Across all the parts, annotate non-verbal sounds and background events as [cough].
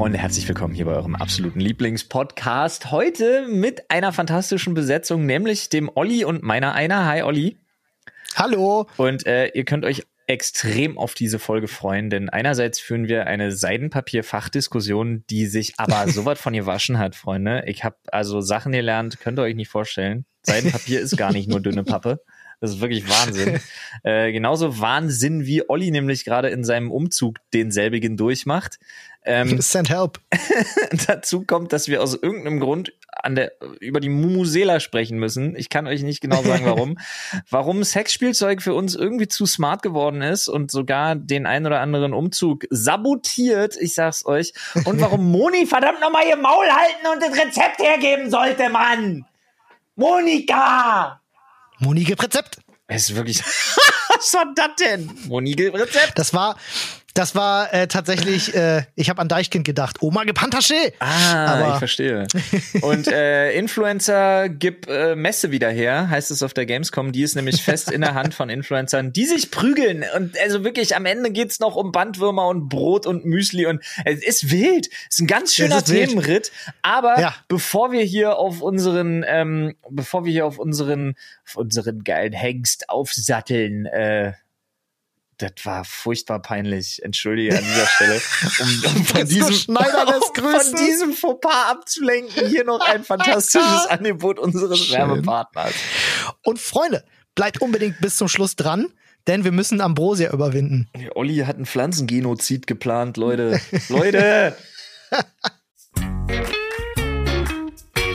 Freunde, herzlich willkommen hier bei eurem absoluten Lieblingspodcast. Heute mit einer fantastischen Besetzung, nämlich dem Olli und meiner einer. Hi Olli. Hallo. Und äh, ihr könnt euch extrem auf diese Folge freuen, denn einerseits führen wir eine Seidenpapier-Fachdiskussion, die sich aber [laughs] so weit von ihr waschen hat, Freunde. Ich habe also Sachen gelernt, könnt ihr euch nicht vorstellen. Seidenpapier ist gar nicht nur dünne Pappe. Das ist wirklich Wahnsinn. [laughs] äh, genauso Wahnsinn, wie Olli nämlich gerade in seinem Umzug denselbigen durchmacht. Ähm, [laughs] Send help. [laughs] dazu kommt, dass wir aus irgendeinem Grund an der, über die Mumusela sprechen müssen. Ich kann euch nicht genau sagen, warum. [laughs] warum Sexspielzeug für uns irgendwie zu smart geworden ist und sogar den ein oder anderen Umzug sabotiert. Ich sag's euch. Und warum Moni verdammt nochmal ihr Maul halten und das Rezept hergeben sollte, Mann. Monika! Moni gibt Rezept. Es ist wirklich. Was war das denn? Moni gibt Rezept. Das war das war äh, tatsächlich, äh, ich habe an Deichkind gedacht. Oma gib Handtasche. Ah, Aber ich verstehe. Und äh, Influencer gib äh, Messe wieder her, heißt es auf der Gamescom. Die ist nämlich fest in der Hand von Influencern, die sich prügeln. Und also wirklich, am Ende geht's noch um Bandwürmer und Brot und Müsli. Und es ist wild. Es ist ein ganz schöner Themenritt. Aber ja. bevor wir hier auf unseren, ähm, bevor wir hier auf unseren, auf unseren geilen Hengst aufsatteln, äh, das war furchtbar peinlich. Entschuldige an dieser Stelle. Um, [laughs] [laughs] um von, diesem, von diesem Fauxpas abzulenken, hier noch ein [laughs] fantastisches Angebot unseres Schön. Werbepartners. Und Freunde, bleibt unbedingt bis zum Schluss dran, denn wir müssen Ambrosia überwinden. Olli hat ein Pflanzengenozid geplant, Leute. Leute!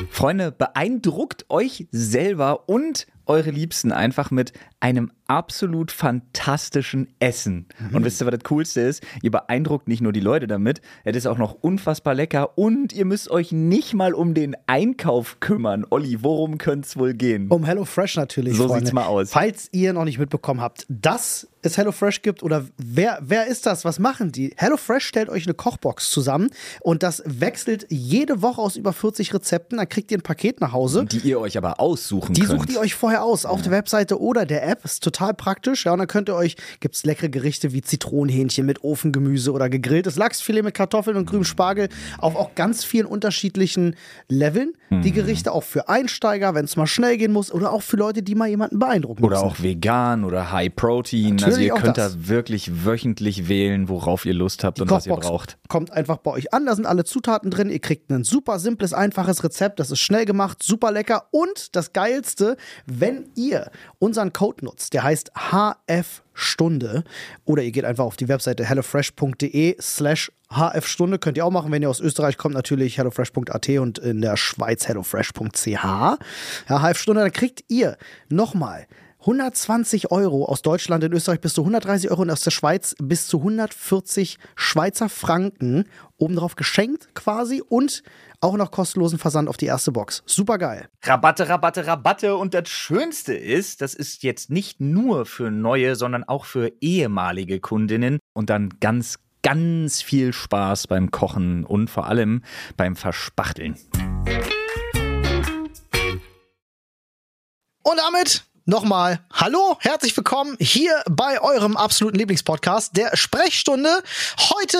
Freunde, beeindruckt euch selber und eure Liebsten einfach mit einem absolut fantastischen Essen. Mhm. Und wisst ihr, was das Coolste ist? Ihr beeindruckt nicht nur die Leute damit, es ist auch noch unfassbar lecker und ihr müsst euch nicht mal um den Einkauf kümmern. Olli, worum könnte es wohl gehen? Um HelloFresh natürlich. So Freunde. sieht's mal aus. Falls ihr noch nicht mitbekommen habt, dass es HelloFresh gibt oder wer, wer ist das? Was machen die? HelloFresh stellt euch eine Kochbox zusammen und das wechselt jede Woche aus über 40 Rezepten. Dann kriegt ihr ein Paket nach Hause. Die ihr euch aber aussuchen die könnt. Die sucht ihr euch vorher aus, auf ja. der Webseite oder der App. Ist total praktisch. Ja, und dann könnt ihr euch, gibt es leckere Gerichte wie Zitronenhähnchen mit Ofengemüse oder gegrilltes Lachsfilet mit Kartoffeln und grünem Spargel auf auch ganz vielen unterschiedlichen Leveln. Mhm. Die Gerichte auch für Einsteiger, wenn es mal schnell gehen muss oder auch für Leute, die mal jemanden beeindrucken Oder müssen. auch vegan oder High Protein. Natürlich also ihr könnt da wirklich wöchentlich wählen, worauf ihr Lust habt die und Kochbox was ihr braucht. Kommt einfach bei euch an, da sind alle Zutaten drin. Ihr kriegt ein super simples, einfaches Rezept. Das ist schnell gemacht, super lecker und das Geilste, wenn ihr unseren Code nutzt, der heißt HF Stunde oder ihr geht einfach auf die Webseite hellofresh.de slash hfstunde könnt ihr auch machen, wenn ihr aus Österreich kommt, natürlich hellofresh.at und in der Schweiz hellofresh.ch. Ja, HF-Stunde, dann kriegt ihr nochmal 120 Euro aus Deutschland, in Österreich bis zu 130 Euro und aus der Schweiz bis zu 140 Schweizer Franken obendrauf geschenkt quasi und auch noch kostenlosen Versand auf die erste Box. Super geil. Rabatte, Rabatte, Rabatte. Und das Schönste ist, das ist jetzt nicht nur für neue, sondern auch für ehemalige Kundinnen. Und dann ganz, ganz viel Spaß beim Kochen und vor allem beim Verspachteln. Und damit nochmal Hallo, herzlich willkommen hier bei eurem absoluten Lieblingspodcast, der Sprechstunde. Heute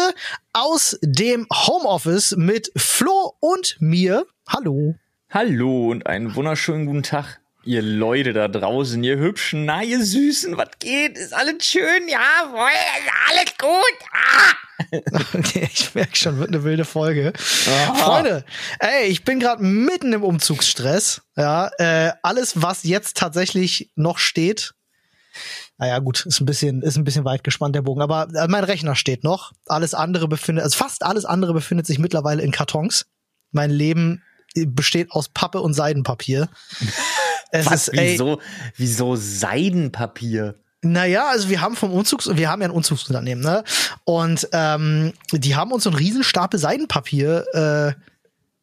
aus dem Homeoffice mit Flo und mir. Hallo. Hallo und einen wunderschönen guten Tag. Ihr Leute da draußen, ihr hübschen, na, ihr Süßen, was geht? Ist alles schön? Ja, alles gut? Ah! Okay, ich merke schon, wird eine wilde Folge. Aha. Freunde, ey, ich bin gerade mitten im Umzugsstress. Ja, äh, alles, was jetzt tatsächlich noch steht, naja, gut, ist ein bisschen, ist ein bisschen weit gespannt der Bogen, aber äh, mein Rechner steht noch. Alles andere befindet, also fast alles andere befindet sich mittlerweile in Kartons. Mein Leben besteht aus Pappe und Seidenpapier. Es Was, ist, wieso, wieso Seidenpapier? Naja, also wir haben vom Umzugs, wir haben ja ein Umzugsunternehmen, ne? Und ähm, die haben uns so einen riesen Stapel Seidenpapier äh,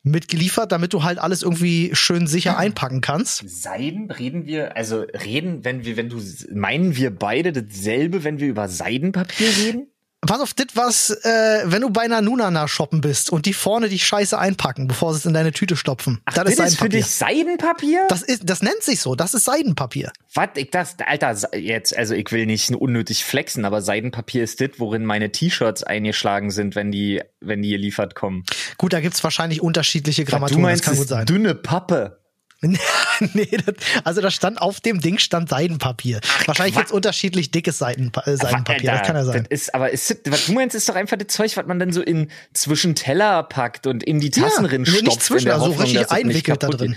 mitgeliefert, damit du halt alles irgendwie schön sicher einpacken kannst. Seiden reden wir, also reden, wenn wir, wenn du meinen wir beide dasselbe, wenn wir über Seidenpapier reden? Pass auf, dit was, äh, wenn du bei einer Nunana shoppen bist und die vorne die Scheiße einpacken, bevor sie es in deine Tüte stopfen. Ach, das, ist für dich Seidenpapier? Das ist, das nennt sich so. Das ist Seidenpapier. Was? Ich das, Alter, jetzt, also ich will nicht unnötig flexen, aber Seidenpapier ist das, worin meine T-Shirts eingeschlagen sind, wenn die, wenn die geliefert kommen. Gut, da gibt's wahrscheinlich unterschiedliche Grammaturen. Du meinst, das kann gut sein. dünne Pappe. [laughs] nee, das, also da stand auf dem Ding stand Seidenpapier. Ach, Wahrscheinlich jetzt unterschiedlich dickes Seidenpa äh, Seidenpapier. das kann ja sein. Das ist, aber ist, was du meinst, ist doch einfach das Zeug, was man dann so in zwischen Teller packt und in die Tassen ja, stopft. Nicht zwischen, also Hoffnung, richtig einwickelt da drin.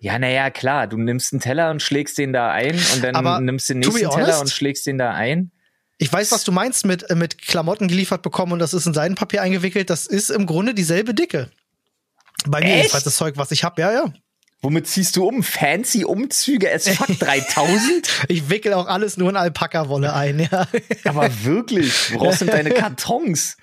Ja, naja, klar, du nimmst einen Teller und schlägst den da ein und dann aber nimmst den nächsten Teller und schlägst den da ein. Ich weiß, was du meinst mit, mit Klamotten geliefert bekommen und das ist in Seidenpapier eingewickelt. Das ist im Grunde dieselbe Dicke. Bei mir jedenfalls das Zeug, was ich habe, ja, ja. Womit ziehst du um? Fancy Umzüge as fuck [laughs] 3000? ich wickel auch alles nur in Alpaka-Wolle ein, ja. Aber wirklich, woraus [laughs] sind deine Kartons?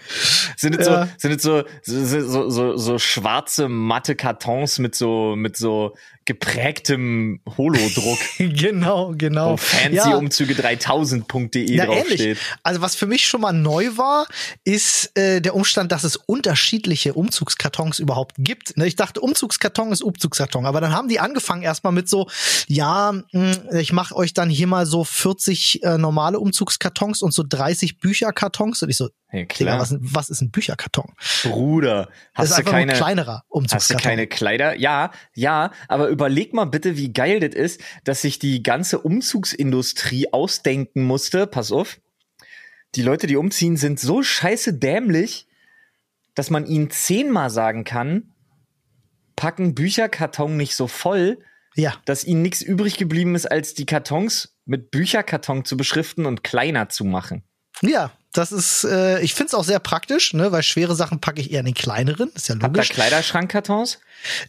Sind es ja. so, sind es so, so, so, so schwarze, matte Kartons mit so, mit so geprägtem Holodruck. [laughs] genau, genau. Wo fancyumzüge3000.de ja, draufsteht. Ähnlich. Also was für mich schon mal neu war, ist äh, der Umstand, dass es unterschiedliche Umzugskartons überhaupt gibt. Ne, ich dachte, Umzugskarton ist Umzugskarton, aber dann haben die angefangen erstmal mit so, ja, hm, ich mache euch dann hier mal so 40 äh, normale Umzugskartons und so 30 Bücherkartons und ich so, ja, klar. Digga, was, was ist ein Bücherkarton? Bruder, hast das ist du keine ein kleinerer Umzugskarton? Hast du keine Kleider? Ja, ja, aber überleg mal bitte, wie geil das ist, dass sich die ganze Umzugsindustrie ausdenken musste. Pass auf. Die Leute, die umziehen, sind so scheiße dämlich, dass man ihnen zehnmal sagen kann, packen Bücherkarton nicht so voll, ja. dass ihnen nichts übrig geblieben ist, als die Kartons mit Bücherkarton zu beschriften und kleiner zu machen. Ja, das ist, äh, ich find's auch sehr praktisch, ne, weil schwere Sachen packe ich eher in den kleineren. Ist ja logisch. Habt ihr Kleiderschrankkartons?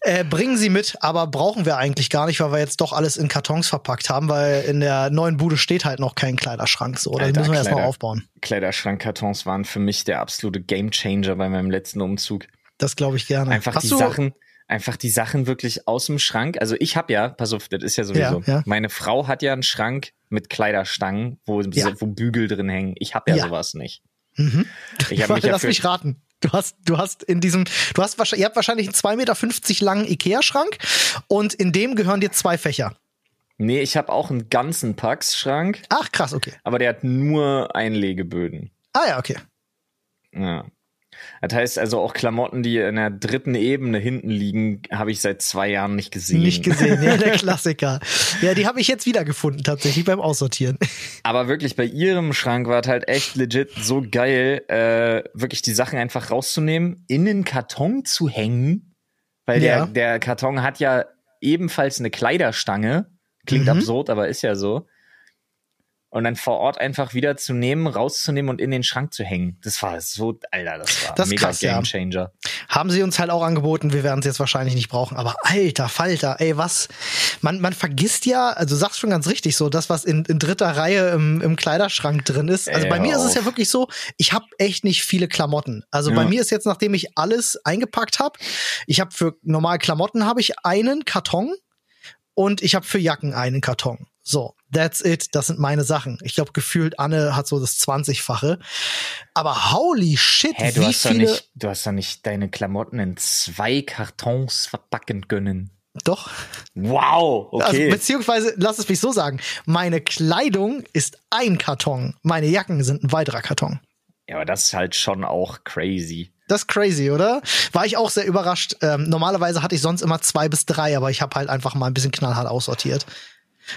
Äh, bringen sie mit, aber brauchen wir eigentlich gar nicht, weil wir jetzt doch alles in Kartons verpackt haben, weil in der neuen Bude steht halt noch kein Kleiderschrank so. Oder müssen wir erstmal aufbauen. Kleiderschrankkartons waren für mich der absolute Gamechanger bei meinem letzten Umzug. Das glaube ich gerne. Einfach Hast die Sachen, einfach die Sachen wirklich aus dem Schrank. Also ich habe ja, pass auf, das ist ja sowieso. Ja, ja. Meine Frau hat ja einen Schrank mit Kleiderstangen, wo, ja. wo Bügel drin hängen. Ich habe ja, sowas nicht. Mhm. Ich hab [laughs] mich Lass mich raten. Du hast, du hast in diesem, du hast wahrscheinlich, ihr habt wahrscheinlich einen 2,50 Meter langen Ikea-Schrank und in dem gehören dir zwei Fächer. Nee, ich habe auch einen ganzen Pax-Schrank. Ach, krass, okay. Aber der hat nur Einlegeböden. Ah ja, okay. Ja. Das heißt also auch Klamotten, die in der dritten Ebene hinten liegen, habe ich seit zwei Jahren nicht gesehen. Nicht gesehen, ja, der [laughs] Klassiker. Ja, die habe ich jetzt wiedergefunden tatsächlich beim Aussortieren. Aber wirklich bei ihrem Schrank war es halt echt legit so geil, äh, wirklich die Sachen einfach rauszunehmen, in den Karton zu hängen, weil ja. der, der Karton hat ja ebenfalls eine Kleiderstange. Klingt mhm. absurd, aber ist ja so und dann vor Ort einfach wieder zu nehmen, rauszunehmen und in den Schrank zu hängen. Das war so, Alter, das war das mega krass, Gamechanger. Ja. Haben sie uns halt auch angeboten, wir werden es jetzt wahrscheinlich nicht brauchen, aber alter Falter, ey, was, man, man vergisst ja, also sagst schon ganz richtig so, das, was in, in dritter Reihe im, im Kleiderschrank drin ist. Also ey, bei mir auf. ist es ja wirklich so, ich habe echt nicht viele Klamotten. Also ja. bei mir ist jetzt, nachdem ich alles eingepackt habe, ich habe für normale Klamotten habe ich einen Karton und ich habe für Jacken einen Karton. So, that's it. Das sind meine Sachen. Ich glaube, gefühlt Anne hat so das 20-fache. Aber holy shit, Hä, du wie hast viele. Doch nicht, du hast doch nicht deine Klamotten in zwei Kartons verpacken können. Doch. Wow, okay. Also, beziehungsweise, lass es mich so sagen. Meine Kleidung ist ein Karton. Meine Jacken sind ein weiterer Karton. Ja, aber das ist halt schon auch crazy. Das ist crazy, oder? War ich auch sehr überrascht. Ähm, normalerweise hatte ich sonst immer zwei bis drei, aber ich habe halt einfach mal ein bisschen knallhart aussortiert.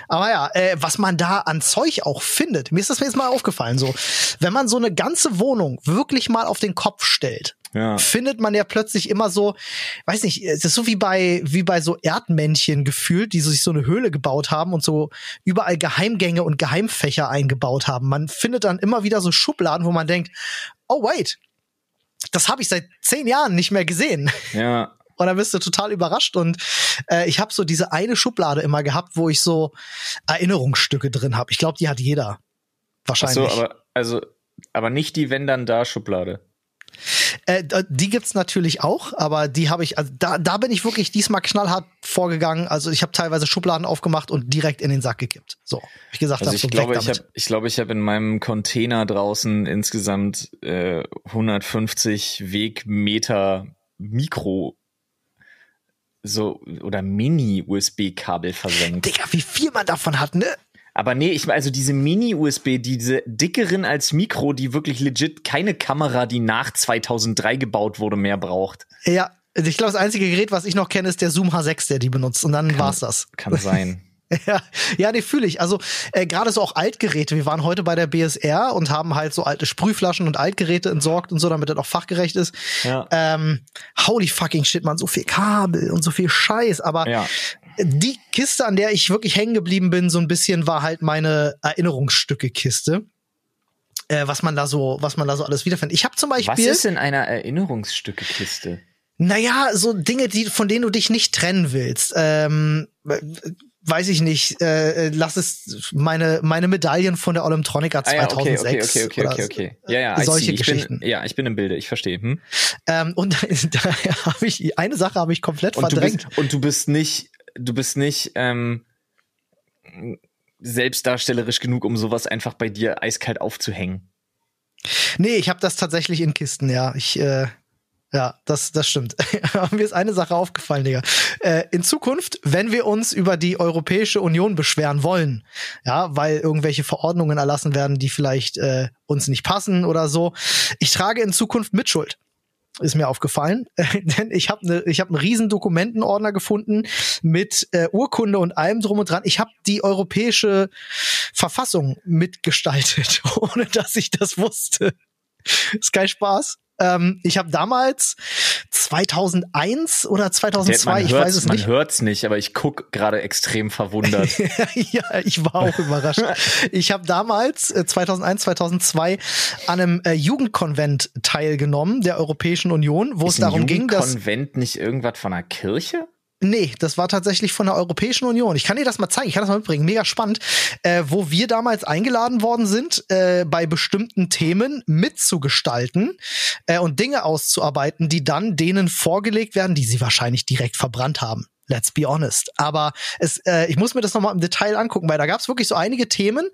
Aber ja, äh, was man da an Zeug auch findet, mir ist das jetzt mal aufgefallen, so, wenn man so eine ganze Wohnung wirklich mal auf den Kopf stellt, ja. findet man ja plötzlich immer so, weiß nicht, es ist so wie bei, wie bei so Erdmännchen gefühlt, die sich so eine Höhle gebaut haben und so überall Geheimgänge und Geheimfächer eingebaut haben. Man findet dann immer wieder so Schubladen, wo man denkt, oh wait, das habe ich seit zehn Jahren nicht mehr gesehen. Ja. Und dann bist du total überrascht. Und äh, ich habe so diese eine Schublade immer gehabt, wo ich so Erinnerungsstücke drin habe. Ich glaube, die hat jeder. Wahrscheinlich. Ach so, aber also, aber nicht die Wenn dann da Schublade. Äh, die gibt's natürlich auch, aber die habe ich, also da, da bin ich wirklich diesmal knallhart vorgegangen. Also ich habe teilweise Schubladen aufgemacht und direkt in den Sack gekippt. So, hab ich gesagt, Also hab ich so glaube, ich habe, ich glaube, ich habe in meinem Container draußen insgesamt äh, 150 Wegmeter Mikro so oder Mini-USB-Kabel versenkt. Digga, wie viel man davon hat, ne? Aber nee, ich also diese Mini-USB, diese dickeren als Mikro, die wirklich legit keine Kamera, die nach 2003 gebaut wurde, mehr braucht. Ja, ich glaube, das einzige Gerät, was ich noch kenne, ist der Zoom H6, der die benutzt. Und dann war's das. Kann sein. [laughs] [laughs] Ja, ja, nee, fühle ich. Also äh, gerade so auch Altgeräte. Wir waren heute bei der BSR und haben halt so alte Sprühflaschen und Altgeräte entsorgt und so, damit das auch fachgerecht ist. Ja. Ähm, holy fucking shit, man, so viel Kabel und so viel Scheiß. Aber Ja. die Kiste, an der ich wirklich hängen geblieben bin, so ein bisschen, war halt meine Erinnerungsstücke-Kiste. Äh, was man da so, was man da so alles wiederfindet. Ich habe zum Beispiel. Was ist in einer Erinnerungsstücke-Kiste? Naja, so Dinge, die, von denen du dich nicht trennen willst. Ähm, äh, weiß ich nicht, äh, lass es meine, meine Medaillen von der Olymtronica Ah, ja, okay, 2006. okay, okay, okay, okay, okay. Ja, ja, solche see. ich Geschichten. Bin, ja, ich bin im Bilde, ich verstehe. Hm? Ähm, und [laughs] da, da habe ich, eine Sache habe ich komplett Und du verdrängt. bist, und du bist nicht, du bist nicht ähm, selbstdarstellerisch genug, um sowas einfach bei dir eiskalt aufzuhängen. Nee, ich habe das tatsächlich in Kisten, ja. Ich, äh, ja, das, das stimmt. [laughs] Mir ist eine Sache aufgefallen, Digga. Äh, in Zukunft, wenn wir uns über die Europäische Union beschweren wollen, ja, weil irgendwelche Verordnungen erlassen werden, die vielleicht äh, uns nicht passen oder so, ich trage in Zukunft Mitschuld. Ist mir aufgefallen, [laughs] denn ich habe ne, ich habe einen riesen Dokumentenordner gefunden mit äh, Urkunde und allem drum und dran. Ich habe die europäische Verfassung mitgestaltet, [laughs] ohne dass ich das wusste. Ist kein Spaß. Ähm, ich habe damals 2001 oder 2002, man ich weiß es man nicht. hört's nicht, aber ich guck gerade extrem verwundert. [laughs] ja, ich war auch überrascht. Ich habe damals äh, 2001, 2002 an einem äh, Jugendkonvent teilgenommen der Europäischen Union, wo es Ist darum ging, dass Jugendkonvent nicht irgendwas von einer Kirche? Nee, das war tatsächlich von der Europäischen Union. Ich kann dir das mal zeigen, ich kann das mal mitbringen. Mega spannend. Äh, wo wir damals eingeladen worden sind, äh, bei bestimmten Themen mitzugestalten äh, und Dinge auszuarbeiten, die dann denen vorgelegt werden, die sie wahrscheinlich direkt verbrannt haben. Let's be honest. Aber es, äh, ich muss mir das nochmal im Detail angucken, weil da gab es wirklich so einige Themen,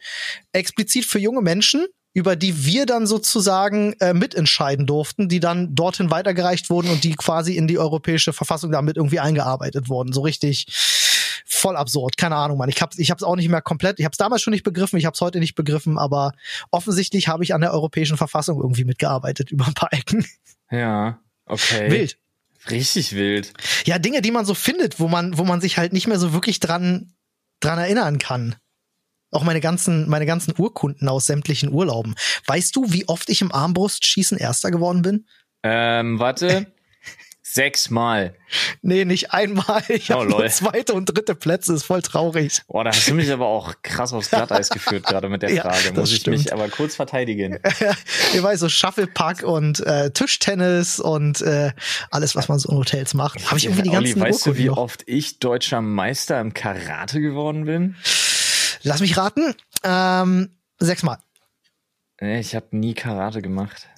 explizit für junge Menschen, über die wir dann sozusagen äh, mitentscheiden durften, die dann dorthin weitergereicht wurden und die quasi in die europäische Verfassung damit irgendwie eingearbeitet wurden. So richtig voll absurd. Keine Ahnung, Mann. Ich hab's, ich hab's auch nicht mehr komplett. Ich hab's damals schon nicht begriffen, ich hab's heute nicht begriffen, aber offensichtlich habe ich an der europäischen Verfassung irgendwie mitgearbeitet [laughs] über ein paar Ecken. Ja, okay. Wild. Richtig wild. Ja, Dinge, die man so findet, wo man, wo man sich halt nicht mehr so wirklich dran, dran erinnern kann. Auch meine ganzen, meine ganzen Urkunden aus sämtlichen Urlauben. Weißt du, wie oft ich im Armbrustschießen Erster geworden bin? Ähm, warte. [laughs] Sechsmal. Nee, nicht einmal. Ich Oh, habe nur zweite und dritte Plätze. Ist voll traurig. Boah, da hast du mich aber auch krass aufs Glatteis [laughs] geführt, gerade mit der Ja, Frage. das Muss ich stimmt. mich aber kurz verteidigen. [laughs] Ich weiß, so Shufflepack und äh, Tischtennis und äh, alles, was man so in Hotels macht. Habe ich irgendwie die Olli, ganzen weißt du, Urkunden wie noch. oft ich deutscher Meister im Karate geworden bin? Lass mich raten. Ähm, sechsmal. Nee, ich habe nie Karate gemacht. [laughs]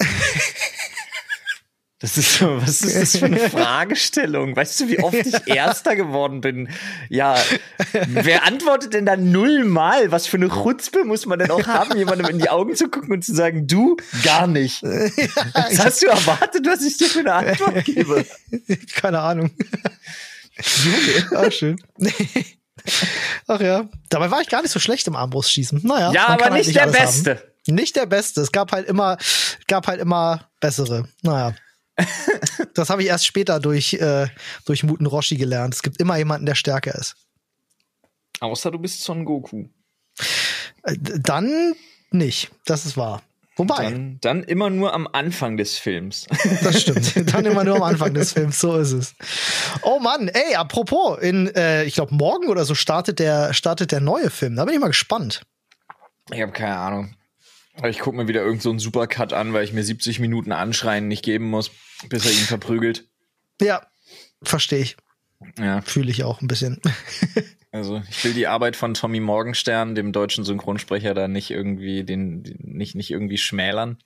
Das ist so, was ist das für eine Fragestellung? Weißt du, wie oft ich [laughs] Erster geworden bin? Ja, wer antwortet denn da nullmal? Was für eine Chutzpe muss man denn auch haben, jemandem in die Augen zu gucken und zu sagen, du gar nicht? Was hast du erwartet, was ich dir für eine Antwort gebe? [laughs] Keine Ahnung. Junge. Ah, schön. Ach ja. Dabei war ich gar nicht so schlecht im Armbrustschießen. Naja. Ja, aber kann halt nicht der alles haben. Beste. Nicht der Beste. Es gab halt immer, gab halt immer bessere. Naja. Das habe ich erst später durch, äh, durch Muten Roshi gelernt. Es gibt immer jemanden, der stärker ist. Außer du bist Son Goku. Äh, Dann nicht. Das ist wahr. Wobei, Dann, dann immer nur am Anfang des Films. [laughs] das stimmt. Dann immer nur am Anfang des Films. So ist es. Oh Mann, ey, apropos, in, äh, ich glaube, morgen oder so startet der, startet der neue Film. Da bin ich mal gespannt. Ich habe keine Ahnung. Aber Ich gucke mir wieder irgend so einen Supercut an, weil ich mir 70 Minuten Anschreien nicht geben muss, bis er ihn verprügelt. Ja, verstehe ich. Ja, Fühle ich auch ein bisschen. [laughs] also ich will die Arbeit von Tommy Morgenstern, dem deutschen Synchronsprecher, da nicht irgendwie den, nicht nicht irgendwie schmälern.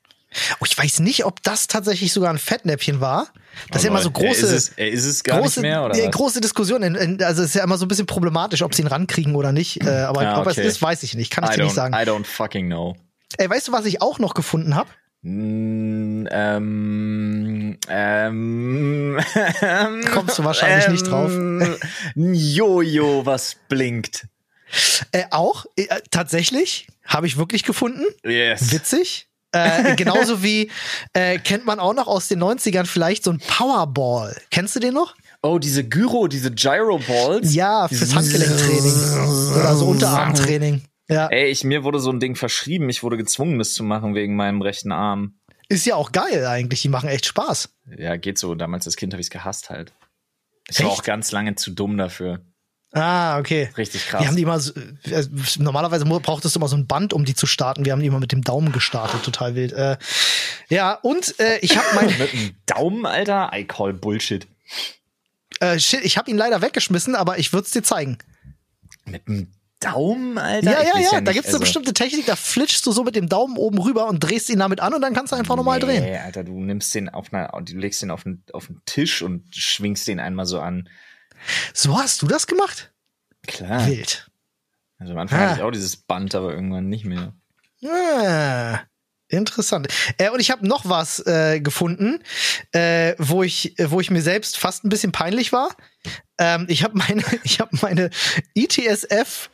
Oh, ich weiß nicht, ob das tatsächlich sogar ein Fettnäpfchen war. Das Oh ist ja immer so große, Ist es, äh, ist es gar große, nicht mehr, oder was? große Diskussion. Also es ist ja immer so ein bisschen problematisch, ob sie ihn rankriegen oder nicht. Äh, aber Ja, ob es ist, weiß ich nicht. Kann ich I dir nicht sagen. I don't fucking know. Ey, weißt du, was ich auch noch gefunden habe? Mm, ähm, ähm, [laughs] Kommst du wahrscheinlich nicht drauf. ähm, Jojo, was blinkt. Äh, auch, äh, tatsächlich, habe ich wirklich gefunden. Yes. Witzig. Äh, genauso wie äh, kennt man auch noch aus den 90ern vielleicht so ein Powerball. Kennst du den noch? Oh, diese Gyro, diese Gyro Balls. Ja, fürs Handgelenktraining. Oder so Unterarmtraining. Ja. Ey, ich, mir wurde so ein Ding verschrieben. Ich wurde gezwungen, das zu machen wegen meinem rechten Arm. Ist ja auch geil eigentlich. Die machen echt Spaß. Ja, geht so. Damals als Kind habe ich es gehasst halt. Ich Echt? war auch ganz lange zu dumm dafür. Ah, okay. Richtig krass. Wir haben die immer, so- äh, normalerweise brauchtest du immer so ein Band, um die zu starten. Wir haben die immer mit dem Daumen gestartet, total wild. Äh, ja, und äh, ich habe mein, [laughs] Mit dem Daumen, Alter? I call Bullshit. äh, shit, ich habe ihn leider weggeschmissen, aber ich würde es dir zeigen. Mit dem Daumen, Alter? Ja, ja, weiß ja, da gibt's eine also- bestimmte Technik, da flitschst du so mit dem Daumen oben rüber und drehst ihn damit an und dann kannst du einfach nochmal drehen. Nee, Alter, du nimmst den auf einer, du legst den auf den, auf den Tisch und schwingst den einmal so an. So hast du das gemacht? Klar. Wild. Also am Anfang Ah. hatte ich auch dieses Band, aber irgendwann nicht mehr. Ah, interessant. Äh, und ich habe noch was äh, gefunden, äh, wo ich, wo ich mir selbst fast ein bisschen peinlich war. Ähm, ich habe meine, [laughs] ich habe meine E ITSF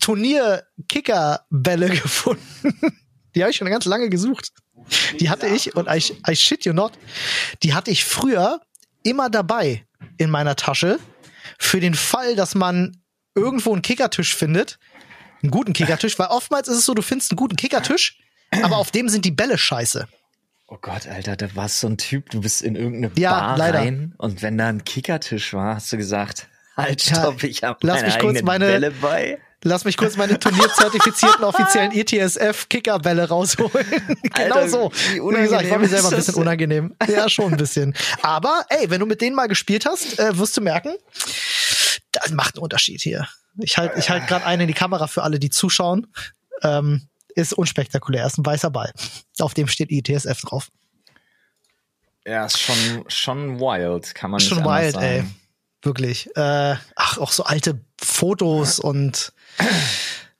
Turnier-Kicker-Bälle [laughs] gefunden. Die habe ich schon ganz lange gesucht. Die hatte ich und I, I shit you not. Die hatte ich früher immer dabei in meiner Tasche für den Fall, dass man irgendwo einen Kickertisch findet einen guten Kickertisch, weil oftmals ist es so, du findest einen guten Kickertisch, aber auf dem sind die Bälle scheiße. Oh Gott, Alter, da warst so ein Typ, du bist in irgendeine Ja, Bar leider. rein und wenn da ein Kickertisch war, hast du gesagt, halt, stopp, ich hab lass meine mich kurz meine- Bälle bei. Lass mich kurz meine turnierzertifizierten offiziellen E ETSF-Kickerbälle rausholen. [laughs] genau Alter, so. wie Wie gesagt, ich war mir selber ein bisschen unangenehm. Ja, schon ein bisschen. Aber ey, wenn du mit denen mal gespielt hast, äh, wirst du merken, das macht einen Unterschied hier. Ich halte ich halt gerade einen in die Kamera für alle, die zuschauen. Ähm, ist unspektakulär, ist ein weißer Ball. Auf dem steht ITSF drauf. Ja, ist schon, schon wild, kann man Schon nicht wild, sagen. ey. Wirklich. Äh, ach, auch so alte Fotos und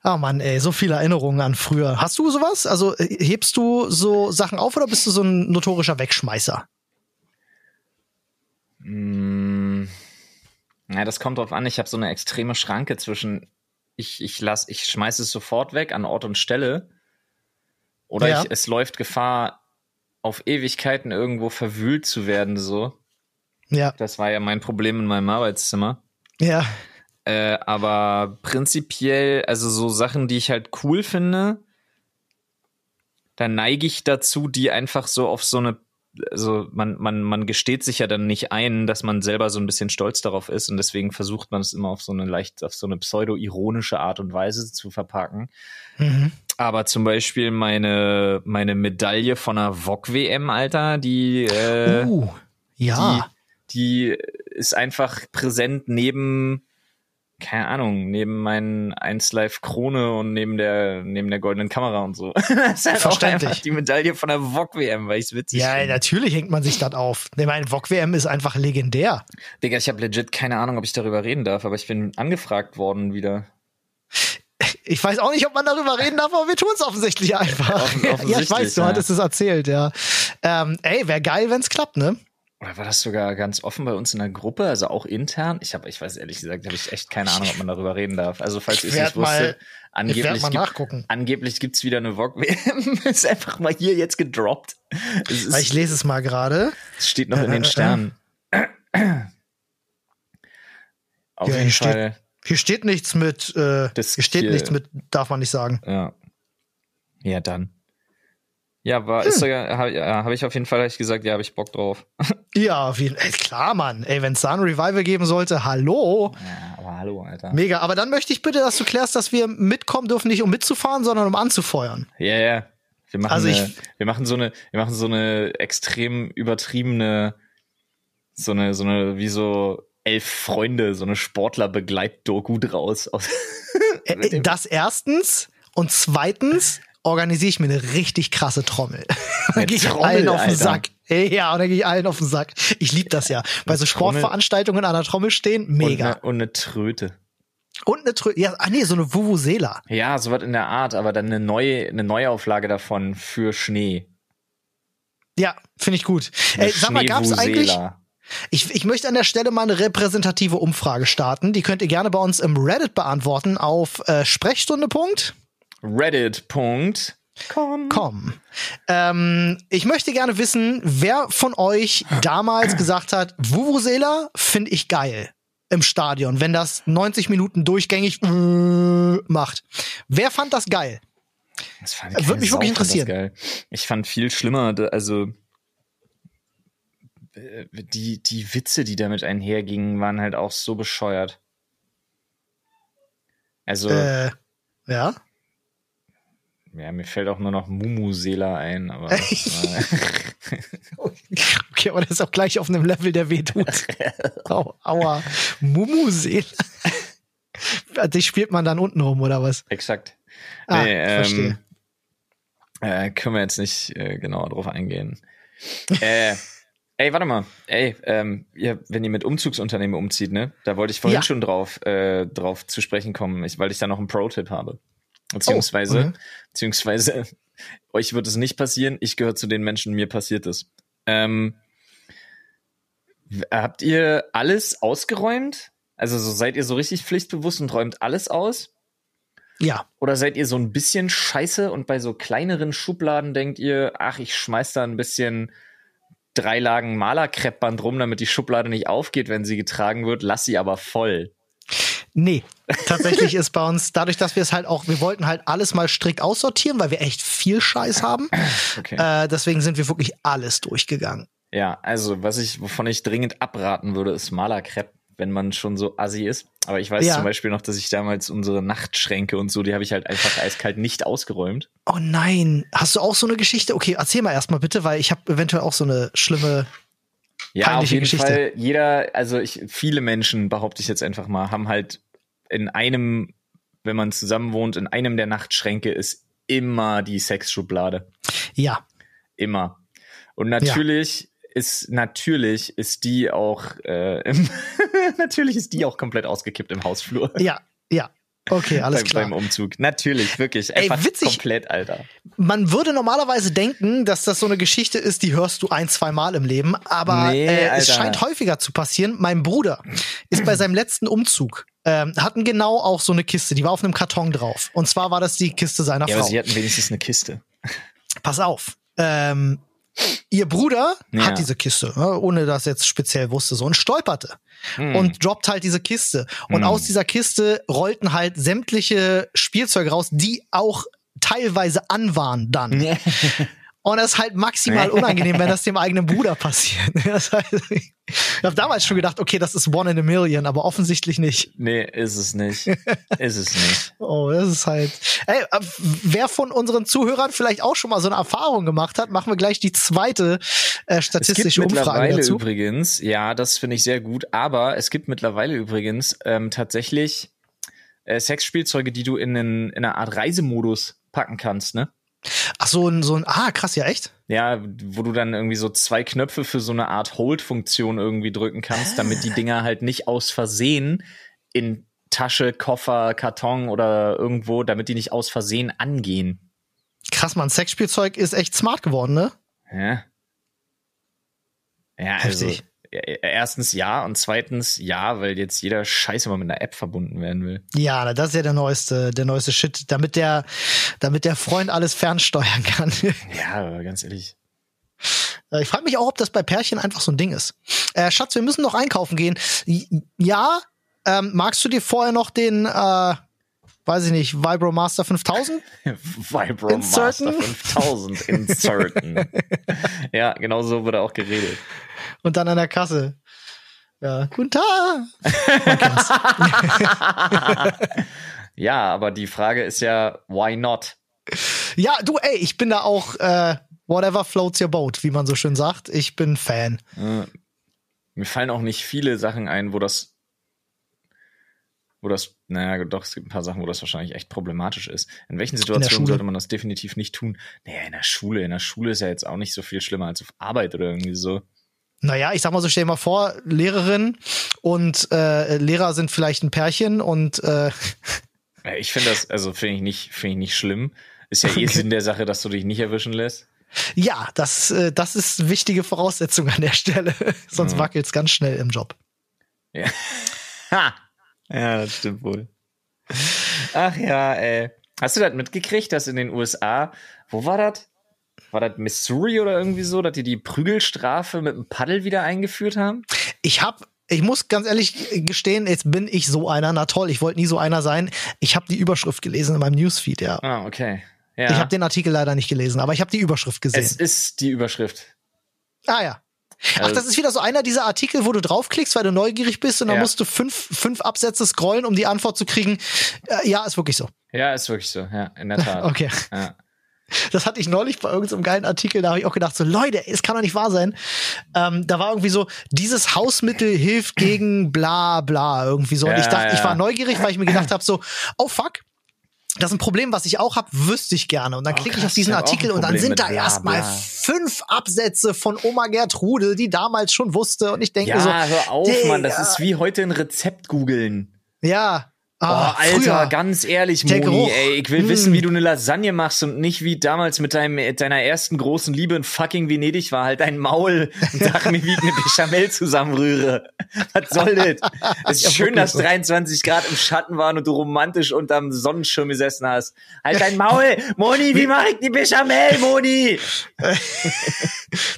Ah Mann, ey, so viele Erinnerungen an früher. Hast du sowas? Also äh, hebst du so Sachen auf oder bist du so ein notorischer Wegschmeißer? Mm, Ja, das kommt drauf an. Ich habe so eine extreme Schranke zwischen ich ich lass ich schmeiße es sofort weg an Ort und Stelle oder Ja. ich, es läuft Gefahr auf Ewigkeiten irgendwo verwühlt zu werden so. Ja, Das war ja mein Problem in meinem Arbeitszimmer. ja, Äh, aber prinzipiell, also so Sachen, die ich halt cool finde, da neige ich dazu, die einfach so auf so eine, also man, man, man gesteht sich ja dann nicht ein, dass man selber so ein bisschen stolz darauf ist und deswegen versucht man es immer auf so eine leicht, auf so eine pseudo-ironische Art und Weise zu verpacken. mhm. Aber zum Beispiel meine, meine Medaille von einer VOG-WM, Alter, die, äh, uh, ja. die, die ist einfach präsent neben, keine Ahnung, neben meinen 1 Live Krone und neben der, neben der goldenen Kamera und so. [laughs] das ist halt auch einfach die Medaille von der VOG WM, weil ich es witzig Ja, finde. natürlich hängt man sich das auf. Ich meine, VOG WM ist einfach legendär. Digga, ich habe legit keine Ahnung, ob ich darüber reden darf, aber ich bin angefragt worden wieder. Ich weiß auch nicht, ob man darüber reden darf, aber wir tun es offensichtlich einfach. Offen- [laughs] ja, ich offensichtlich, weiß, du ja. hattest es erzählt, ja. Ähm, ey, wäre geil, wenn's klappt, ne? Oder war das sogar ganz offen bei uns in der Gruppe, also auch intern? Ich habe, ich weiß ehrlich gesagt, habe ich echt keine Ahnung, ob man darüber reden darf. Also falls Ich es nicht mal- werde angeblich mal gibt, nachgucken. angeblich gibt's wieder eine VOG [laughs] WM. ist einfach mal hier jetzt gedroppt. Ist, ich lese es mal gerade. es steht noch in Äh, den äh, Sternen. Auf Ja, jeden hier steht- Fall. Hier steht nichts mit, äh, hier steht hier- nichts mit, darf man nicht sagen. Ja. Ja, dann. Ja, war, Hm. ist sogar, habe ja, hab ich auf jeden Fall ich gesagt, ja, habe ich Bock drauf. [laughs] Ja, auf jeden Fall. Klar, Mann. Ey, wenn es da ein Revival geben sollte, hallo. Ja, aber hallo, Alter. Mega. Aber dann möchte ich bitte, dass du klärst, dass wir mitkommen dürfen, nicht um mitzufahren, sondern um anzufeuern. Ja, ja. Wir machen, Also ich- eine, wir machen so eine, wir machen so eine extrem übertriebene, so eine, so eine, wie so elf Freunde, so eine Sportler-Begleitdoku draus. Aus, [laughs] Äh, dem- das erstens. Und zweitens, organisiere ich mir eine richtig krasse Trommel. [laughs] dann gehe ich allen auf den Alter. Sack. Ja, und dann gehe ich allen auf den Sack. Ich liebe das ja. Bei so. Sportveranstaltungen an der Trommel stehen, mega. Und eine, und eine Tröte. Und eine Trö ja, ah nee, so eine Vuvuzela. Ja, sowas in der Art, aber dann eine neue, eine Neuauflage davon für Schnee. Ja, finde ich gut. Ey, sag mal, gab's eigentlich, Schneevuvuzela. ich, ich möchte an der Stelle mal eine repräsentative Umfrage starten. Die könnt ihr gerne bei uns im Reddit beantworten auf äh, Sprechstunde. Reddit.com. Com. Ähm, ich möchte gerne wissen, wer von euch damals gesagt hat, Vuvuzela finde ich geil im Stadion, wenn das 90 Minuten durchgängig äh, macht. Wer fand das geil? Das fand Würde mich Sau wirklich interessieren. Geil. Ich fand viel schlimmer, also äh, die, die Witze, die damit einhergingen, waren halt auch so bescheuert. Also, Äh, ja. Ja, mir fällt auch nur noch Mumusela ein, aber das [laughs] Okay, aber das ist auch gleich auf einem Level, der weh tut. [laughs] Au, aua. Mumusela. Die spielt man dann unten rum, oder was? exakt. Ah, Nee, ähm, verstehe. Äh, können wir jetzt nicht äh, genauer drauf eingehen. äh, ey, warte mal. Ey, ähm, ihr, wenn ihr mit Umzugsunternehmen umzieht, ne? Da wollte ich vorhin Ja. schon drauf, äh, drauf zu sprechen kommen, ich, weil ich da noch einen Pro-Tipp habe. Beziehungsweise, okay. beziehungsweise, [laughs] euch wird es nicht passieren, ich gehöre zu den Menschen, mir passiert es. Ähm, habt ihr alles ausgeräumt? Also so seid ihr so richtig pflichtbewusst und räumt alles aus? Ja. Oder seid ihr so ein bisschen scheiße und bei so kleineren Schubladen denkt ihr, ach, ich schmeiß da ein bisschen drei Lagen Malerkreppband rum, damit die Schublade nicht aufgeht, wenn sie getragen wird, lass sie aber voll. Nee, tatsächlich ist bei uns, dadurch, dass wir es halt auch, wir wollten halt alles mal strikt aussortieren, weil wir echt viel Scheiß haben. Okay. Äh, deswegen sind wir wirklich alles durchgegangen. Ja, also was ich, wovon ich dringend abraten würde, ist Malerkrepp, wenn man schon so assi ist. Aber ich weiß Ja. zum Beispiel noch, dass ich damals unsere Nachtschränke und so, die habe ich halt einfach eiskalt nicht ausgeräumt. Oh nein, hast du auch so eine Geschichte? Okay, erzähl mal erstmal bitte, weil ich habe eventuell auch so eine schlimme. Ja, auf jeden Geschichte. Fall. Jeder, also ich, viele Menschen, behaupte ich jetzt einfach mal, haben halt in einem, wenn man zusammen wohnt, in einem der Nachtschränke ist immer die Sexschublade. Ja, Immer. Und natürlich ist, natürlich ist die auch, äh, [laughs] im, [laughs] natürlich ist die auch komplett ausgekippt im Hausflur. ja, ja. Okay, alles beim, klar. beim Umzug. Natürlich, wirklich. Ey, Einfach witzig. komplett, Alter. Man würde normalerweise denken, dass das so eine Geschichte ist, die hörst du ein, zwei Mal im Leben, aber Nee, äh, es scheint häufiger zu passieren. Mein Bruder ist bei seinem letzten Umzug, ähm, hatten genau auch so eine Kiste, die war auf einem Karton drauf. Und zwar war das die Kiste seiner Ja, aber Frau. sie hatten wenigstens eine Kiste. Pass auf. Ähm, ihr Bruder Ja. hat diese Kiste, ne, ohne dass er jetzt speziell wusste, so und stolperte Hm. und droppt halt diese Kiste. Und Hm. aus dieser Kiste rollten halt sämtliche Spielzeuge raus, die auch teilweise an waren dann. [laughs] Und das ist halt maximal unangenehm, wenn das dem eigenen Bruder passiert. [laughs] Das heißt, ich habe damals schon gedacht, okay, das ist one in a million, aber offensichtlich nicht. Nee, ist es nicht. [laughs] ist es nicht. Oh, das ist halt. Ey, äh, wer von unseren Zuhörern vielleicht auch schon mal so eine Erfahrung gemacht hat, machen wir gleich die zweite äh, Es statistische gibt Umfrage mittlerweile dazu. übrigens, ja, das finde ich sehr gut, aber es gibt mittlerweile übrigens ähm, tatsächlich äh, Sexspielzeuge, die du in, einen, in eine Art Reisemodus packen kannst, ne? Ach so, ein, so ein. Ah, krass, ja, echt? Ja, wo du dann irgendwie so zwei Knöpfe für so eine Art Hold-Funktion irgendwie drücken kannst, damit die Dinger halt nicht aus Versehen in Tasche, Koffer, Karton oder irgendwo, damit die nicht aus Versehen angehen. Krass, man, Sexspielzeug ist echt smart geworden, ne? Ja. Ja, also Heftig. ja, erstens ja und zweitens ja, weil jetzt jeder Scheiße mal mit einer App verbunden werden will. Ja, das ist ja der neueste, der neueste Shit, damit der, damit der Freund alles fernsteuern kann. [laughs] Ja, aber ganz ehrlich. Äh, ich frage mich auch, ob das bei Pärchen einfach so ein Ding ist. Äh, Schatz, wir müssen noch einkaufen gehen. Ja, ähm, magst du dir vorher noch den, äh, weiß ich nicht, Vibromaster 5000? [laughs] Vibro Inserten? Master 5000 inserten. [laughs] ja, genau so wurde auch geredet. Und dann an der Kasse. Ja, guten Tag. [laughs] Ja, aber die Frage ist ja, why not? Ja, du, ey, ich bin da auch, äh, whatever floats your boat, wie man so schön sagt. Ich bin Fan. Äh, Mir fallen auch nicht viele Sachen ein, wo das wo das, naja, doch, es gibt ein paar Sachen, wo das wahrscheinlich echt problematisch ist. In welchen Situationen sollte man das definitiv nicht tun? Naja, in der Schule. In der Schule ist ja jetzt auch nicht so viel schlimmer als auf Arbeit oder irgendwie so. Naja, ich sag mal so, stell dir mal vor, Lehrerin und äh, Lehrer sind vielleicht ein Pärchen und äh Ich finde das, also finde ich nicht, finde ich nicht schlimm. Ist ja eh okay. Sinn der Sache, dass du dich nicht erwischen lässt. Ja, das, äh, das ist wichtige Voraussetzung an der Stelle. [laughs] Sonst mhm. es ganz schnell im Job. Ja. [laughs] ha! Ja, das stimmt wohl. Ach ja, ey. Hast du das mitgekriegt, dass in den USA, wo war das? War das Missouri oder irgendwie so, dass die die Prügelstrafe mit dem Paddel wieder eingeführt haben? Ich habe ich muss ganz ehrlich gestehen, jetzt bin ich so einer. Na toll, ich wollte nie so einer sein. Ich habe die Überschrift gelesen in meinem Newsfeed, ja. Ah, okay. Ja. Ich habe den Artikel leider nicht gelesen, aber ich habe die Überschrift gesehen. Es ist die Überschrift. Ah ja. Ach, also das ist wieder so einer dieser Artikel, wo du draufklickst, weil du neugierig bist und dann ja. musst du fünf, fünf Absätze scrollen, um die Antwort zu kriegen. Äh, ja, ist wirklich so. Ja, ist wirklich so. Ja, in der Tat. [laughs] okay. Ja. Das hatte ich neulich bei irgendeinem geilen Artikel, da habe ich auch gedacht, so Leute, es kann doch nicht wahr sein. Ähm, da war irgendwie so, dieses Hausmittel hilft gegen bla bla irgendwie so. Und ja, ich dachte, ja. ich war neugierig, weil ich mir gedacht habe, so, oh fuck, das ist ein Problem, was ich auch habe, wüsste ich gerne. Und dann oh, klicke ich auf diesen Artikel und dann sind da erstmal fünf Absätze von Oma Gertrude, die damals schon wusste. Und ich denke ja, so. hör auf, Mann, das ist wie heute ein Rezept googeln. Ja, Ah, oh, Alter, früher. ganz ehrlich, Der Moni, Geruch. ey, ich will hm. wissen, wie du eine Lasagne machst und nicht wie damals mit deinem, deiner ersten großen Liebe in fucking Venedig war, halt dein Maul und sag mir, wie ich eine Bechamel zusammenrühre. Was soll das? Es ist [laughs] schön, dass 23 Grad im Schatten waren und du romantisch unterm Sonnenschirm gesessen hast. Halt dein Maul! Moni, wie mache ich die Bechamel, Moni? [laughs]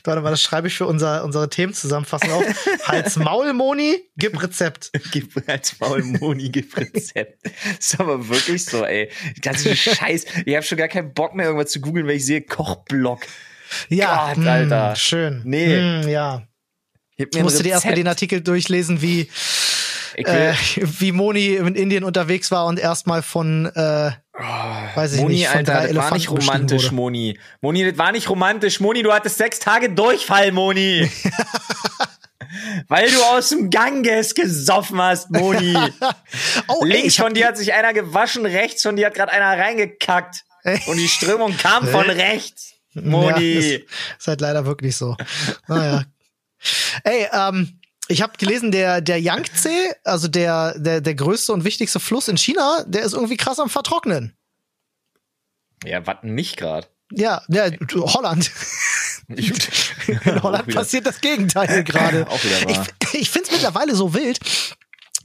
Warte mal, das schreibe ich für unser, unsere Themenzusammenfassung auf. [laughs] Hals Maul, Moni, gib Rezept. gib Hals Maul, Moni, gib Rezept. Rezept. ist aber wirklich so, ey. Ganze [laughs] Scheiß. Ich habe schon gar keinen Bock mehr, irgendwas zu googeln, weil ich sehe Kochblock. Ja, Gott, Alter. Mh, schön. Nee. Mh, ja. Ich musste dir erstmal den Artikel durchlesen, wie, äh, wie Moni in Indien unterwegs war und erstmal von, äh, oh, weiß ich Moni, nicht, von Alter, drei das war nicht romantisch, Moni. Moni, das war nicht romantisch. Moni, du hattest sechs Tage Durchfall, Moni. [laughs] Weil du aus dem Ganges gesoffen hast, Moni. [laughs] oh, Links ey, von dir hat sich einer gewaschen, rechts von dir hat gerade einer reingekackt. Und die Strömung kam von rechts. Moni. Ja, ist, halt leider wirklich so. Naja. Ey, ähm, ich habe gelesen, der, der Yangtze, also der, der, der größte und wichtigste Fluss in China, der ist irgendwie krass am Vertrocknen. Ja, was nicht gerade? Ja, ja, Holland. [laughs] In Holland passiert das Gegenteil gerade. [laughs] ich ich finde es mittlerweile so wild,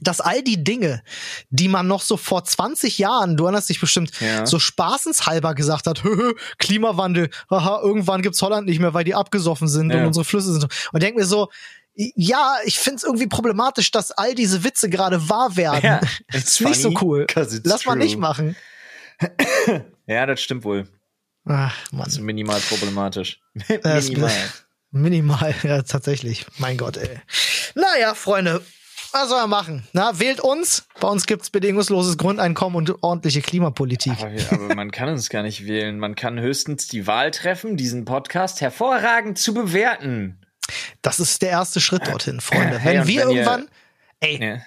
dass all die Dinge, die man noch so vor 20 Jahren, du erinnerst dich bestimmt, ja. so spaßenshalber gesagt hat, [laughs] Klimawandel, haha, irgendwann gibt's Holland nicht mehr, weil die abgesoffen sind ja. und unsere Flüsse sind. Und denk mir so, ja, ich find's irgendwie problematisch, dass all diese Witze gerade wahr werden. Ja, ist nicht so cool. Lass true. mal nicht machen. Ja, das stimmt wohl. Ach, Mann. Das ist minimal problematisch. minimal. Minimal, [laughs] ja, tatsächlich. Mein Gott, ey. Naja, Freunde, was soll man machen? Na, wählt uns. Bei uns gibt's bedingungsloses Grundeinkommen und ordentliche Klimapolitik. Aber, aber, man kann uns gar nicht wählen. Man kann höchstens die Wahl treffen, diesen Podcast hervorragend zu bewerten. Das ist der erste Schritt dorthin, Freunde. Hey, wenn wir wenn irgendwann, ihr, ey, ja.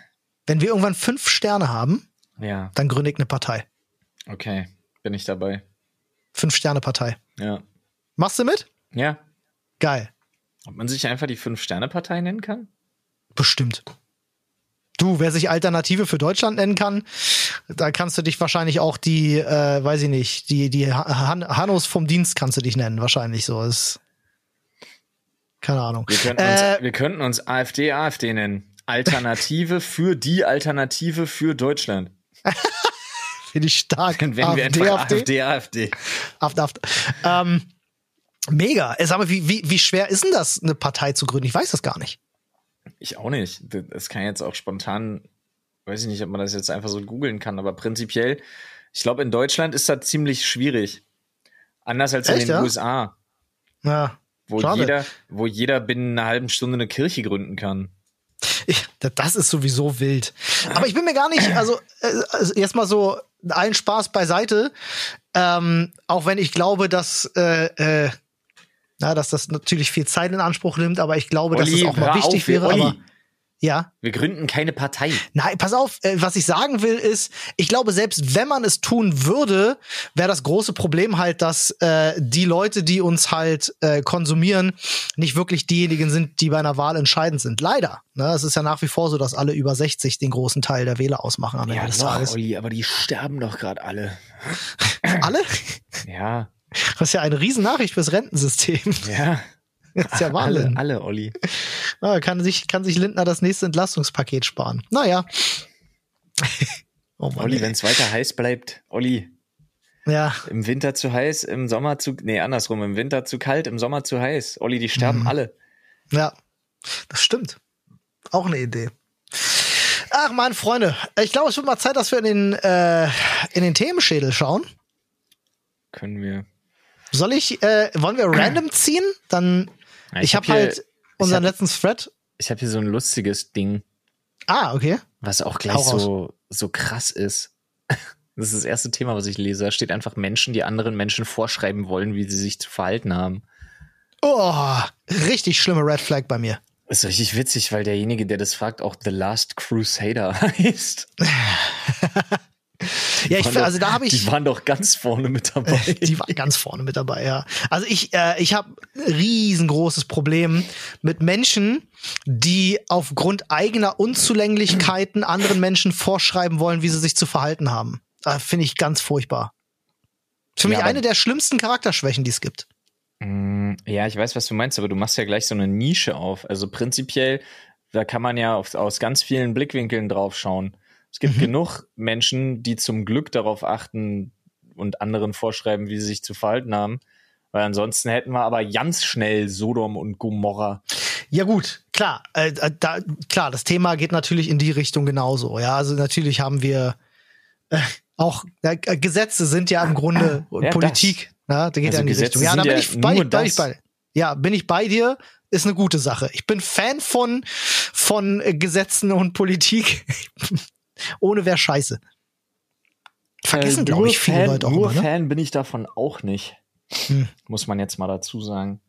wenn wir irgendwann fünf Sterne haben, ja. dann gründe ich eine Partei. Okay, bin ich dabei. Fünf-Sterne-Partei. Ja. Machst du mit? Ja. Geil. Ob man sich einfach die Fünf-Sterne-Partei nennen kann? Bestimmt. Du, wer sich Alternative für Deutschland nennen kann, da kannst du dich wahrscheinlich auch die, äh, weiß ich nicht, die, die Han Hannos vom Dienst kannst du dich nennen, wahrscheinlich so. Ist, keine Ahnung. Wir könnten, äh, uns, wir könnten uns AfD, AfD nennen. Alternative [laughs] für die Alternative für Deutschland. [laughs] Finde ich stark. Dann werden wir AfD, einfach AfD, AfD. AfD, AfD. Ähm, mega. Sag mal, wie, wie, wie schwer ist denn das, eine Partei zu gründen? Ich weiß das gar nicht. Ich auch nicht. Das kann jetzt auch spontan, weiß ich nicht, ob man das jetzt einfach so googeln kann, aber prinzipiell, ich glaube, in Deutschland ist das ziemlich schwierig. Anders als Echt, in den ja? USA. Ja. Wo jeder, wo jeder binnen einer halben Stunde eine Kirche gründen kann. Ich, das ist sowieso wild. Aber ich bin mir gar nicht, also, äh, also erstmal so allen Spaß beiseite. Ähm, auch wenn ich glaube, dass äh, äh, na, dass das natürlich viel Zeit in Anspruch nimmt, aber ich glaube, Olli, dass es auch mal wichtig auf, wäre. Olli. Aber Ja. Wir gründen keine Partei. Nein, pass auf, äh, was ich sagen will ist, ich glaube, selbst wenn man es tun würde, wäre das große Problem halt, dass äh, die Leute, die uns halt äh, konsumieren, nicht wirklich diejenigen sind, die bei einer Wahl entscheidend sind. Leider. Ne? Es ist ja nach wie vor so, dass alle über 60 den großen Teil der Wähler ausmachen am Ende Ja, des doch, Tages. Olli, aber die sterben doch gerade alle. Alle? Ja, Das ist ja eine Riesennachricht fürs Rentensystem. [laughs] ja. Das ist ja Alle, Wahnsinn. alle, Olli. Ja, kann, sich, kann sich Lindner das nächste Entlastungspaket sparen. Naja. [laughs] oh Mann, Olli, wenn es weiter heiß bleibt, Olli, Ja, im Winter zu heiß, im Sommer zu, nee, andersrum, im Winter zu kalt, im Sommer zu heiß. Olli, die sterben Mhm. alle. ja. Das stimmt. Auch eine Idee. Ach man, Freunde, ich glaube, es wird mal Zeit, dass wir in den, äh, in den Themenschädel schauen. Können wir. Soll ich, äh, wollen wir random [clears throat] ziehen? Dann, Ja, ich, hab habe hier- halt unseren hab- letzten Thread. Ich habe hier so ein lustiges Ding, Ah, okay. was auch gleich raus. so, so krass ist. [laughs] Das ist das erste Thema, was ich lese. Da steht einfach Menschen, die anderen Menschen vorschreiben wollen, wie sie sich zu verhalten haben. Oh, richtig schlimme Red Flag bei mir. Das ist richtig witzig, weil derjenige, der das fragt, auch The Last Crusader [laughs] heißt. [laughs] Ja, ich, Waren doch- also da habe ich. Die waren doch ganz vorne mit dabei. [laughs] Die war ganz vorne mit dabei, ja. Also ich, äh, ich habe riesengroßes Problem mit Menschen, die aufgrund eigener Unzulänglichkeiten anderen Menschen vorschreiben wollen, wie sie sich zu verhalten haben. Äh, Finde ich ganz furchtbar. Für Ja, mich aber- eine der schlimmsten Charakterschwächen, die es gibt. Mm, Ja, ich weiß, was du meinst, aber du machst ja gleich so eine Nische auf. Also prinzipiell, da kann man ja auf, aus ganz vielen Blickwinkeln drauf schauen. Es gibt Mhm. genug Menschen, die zum Glück darauf achten und anderen vorschreiben, wie sie sich zu verhalten haben. Weil ansonsten hätten wir aber ganz schnell Sodom und Gomorra. Ja gut, klar, äh, äh, da, klar, das Thema geht natürlich in die Richtung genauso. Ja, also natürlich haben wir äh, auch äh, Gesetze sind ja im Grunde Ja, Politik. Ja, da geht Also ja in die Gesetze Richtung. Ja, da bin ja ich bei, bin ich das. bei. Ja, bin ich bei dir. Ist eine gute Sache. Ich bin Fan von von Gesetzen und Politik. [laughs] Ohne wäre scheiße. Vergessen, Äh, glaube ich, viele Fan, Leute auch Nur immer, ne? Fan bin ich davon auch nicht. Hm. Muss man jetzt mal dazu sagen.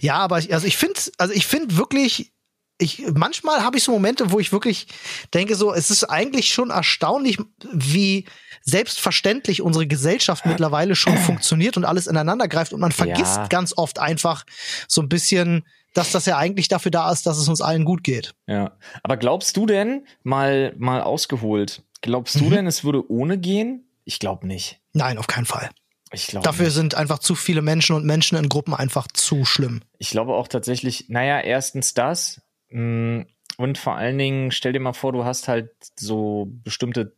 Ja, aber ich, also ich finde, also ich finde wirklich, ich manchmal habe ich so Momente, wo ich wirklich denke, so, es ist eigentlich schon erstaunlich, wie selbstverständlich unsere Gesellschaft mittlerweile schon [clears throat] funktioniert und alles ineinander greift und man vergisst Ja. ganz oft einfach so ein bisschen, dass das ja eigentlich dafür da ist, dass es uns allen gut geht. Ja. Aber glaubst du denn, mal, mal ausgeholt, glaubst du Mhm. denn, es würde ohne gehen? Ich glaube nicht. Nein, auf keinen Fall. Ich glaube Dafür nicht. sind einfach zu viele Menschen und Menschen in Gruppen einfach zu schlimm. Ich glaube auch tatsächlich, naja, erstens das. mh, Und vor allen Dingen, stell dir mal vor, du hast halt so bestimmte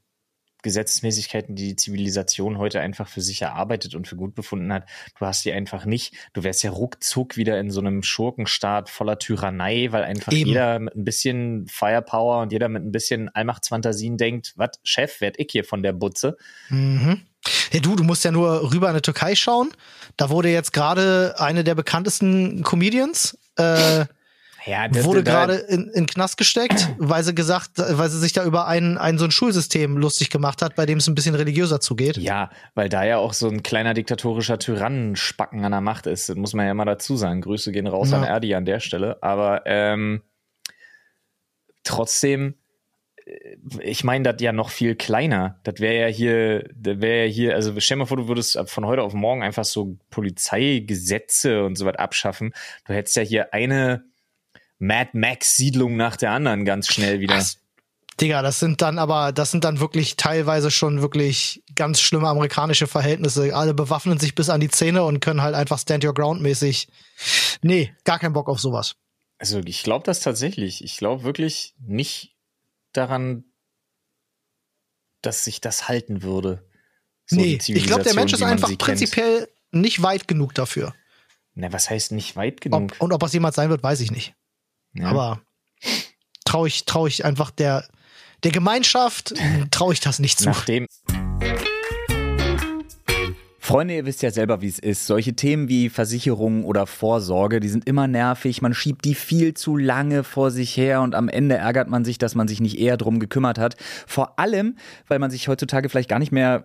Gesetzmäßigkeiten, die die Zivilisation heute einfach für sich erarbeitet und für gut befunden hat. Du hast die einfach nicht. Du wärst ja ruckzuck wieder in so einem Schurkenstaat voller Tyrannei, weil einfach Eben. jeder mit ein bisschen Firepower und jeder mit ein bisschen Allmachtsfantasien denkt, was, Chef, werd ich hier von der Butze? Mhm. Ja, du, du musst ja nur rüber in die Türkei schauen. Da wurde jetzt gerade eine der bekanntesten Comedians äh, Ja, wurde gerade in, in Knast gesteckt, weil sie gesagt, weil sie sich da über ein, ein so ein Schulsystem lustig gemacht hat, bei dem es ein bisschen religiöser zugeht. Ja, weil da ja auch so ein kleiner diktatorischer Tyrannenspacken an der Macht ist. Das muss man ja immer dazu sagen. Grüße gehen raus Ja. an Erdi an der Stelle. Aber ähm, trotzdem, äh, ich meine, das ja noch viel kleiner. Das wäre ja hier, das wäre ja hier, also stell dir mal vor, du würdest von heute auf morgen einfach so Polizeigesetze und so was abschaffen. Du hättest ja hier eine Mad Max-Siedlung nach der anderen ganz schnell wieder. Was? Digga, das sind dann aber, das sind dann wirklich teilweise schon wirklich ganz schlimme amerikanische Verhältnisse. Alle bewaffnen sich bis an die Zähne und können halt einfach Stand Your Ground mäßig. Nee, gar keinen Bock auf sowas. Also ich glaube das tatsächlich. Ich glaube wirklich nicht daran, dass sich das halten würde. So nee, ich glaube, der Mensch ist einfach sie kennt. prinzipiell nicht weit genug dafür. Na, was heißt nicht weit genug? Ob, und ob das jemals sein wird, weiß ich nicht. Ja. Aber traue ich, trau ich einfach der, der Gemeinschaft, traue ich das nicht zu. Nachdem. Freunde, ihr wisst ja selber, wie es ist. Solche Themen wie Versicherungen oder Vorsorge, die sind immer nervig. Man schiebt die viel zu lange vor sich her und am Ende ärgert man sich, dass man sich nicht eher drum gekümmert hat. Vor allem, weil man sich heutzutage vielleicht gar nicht mehr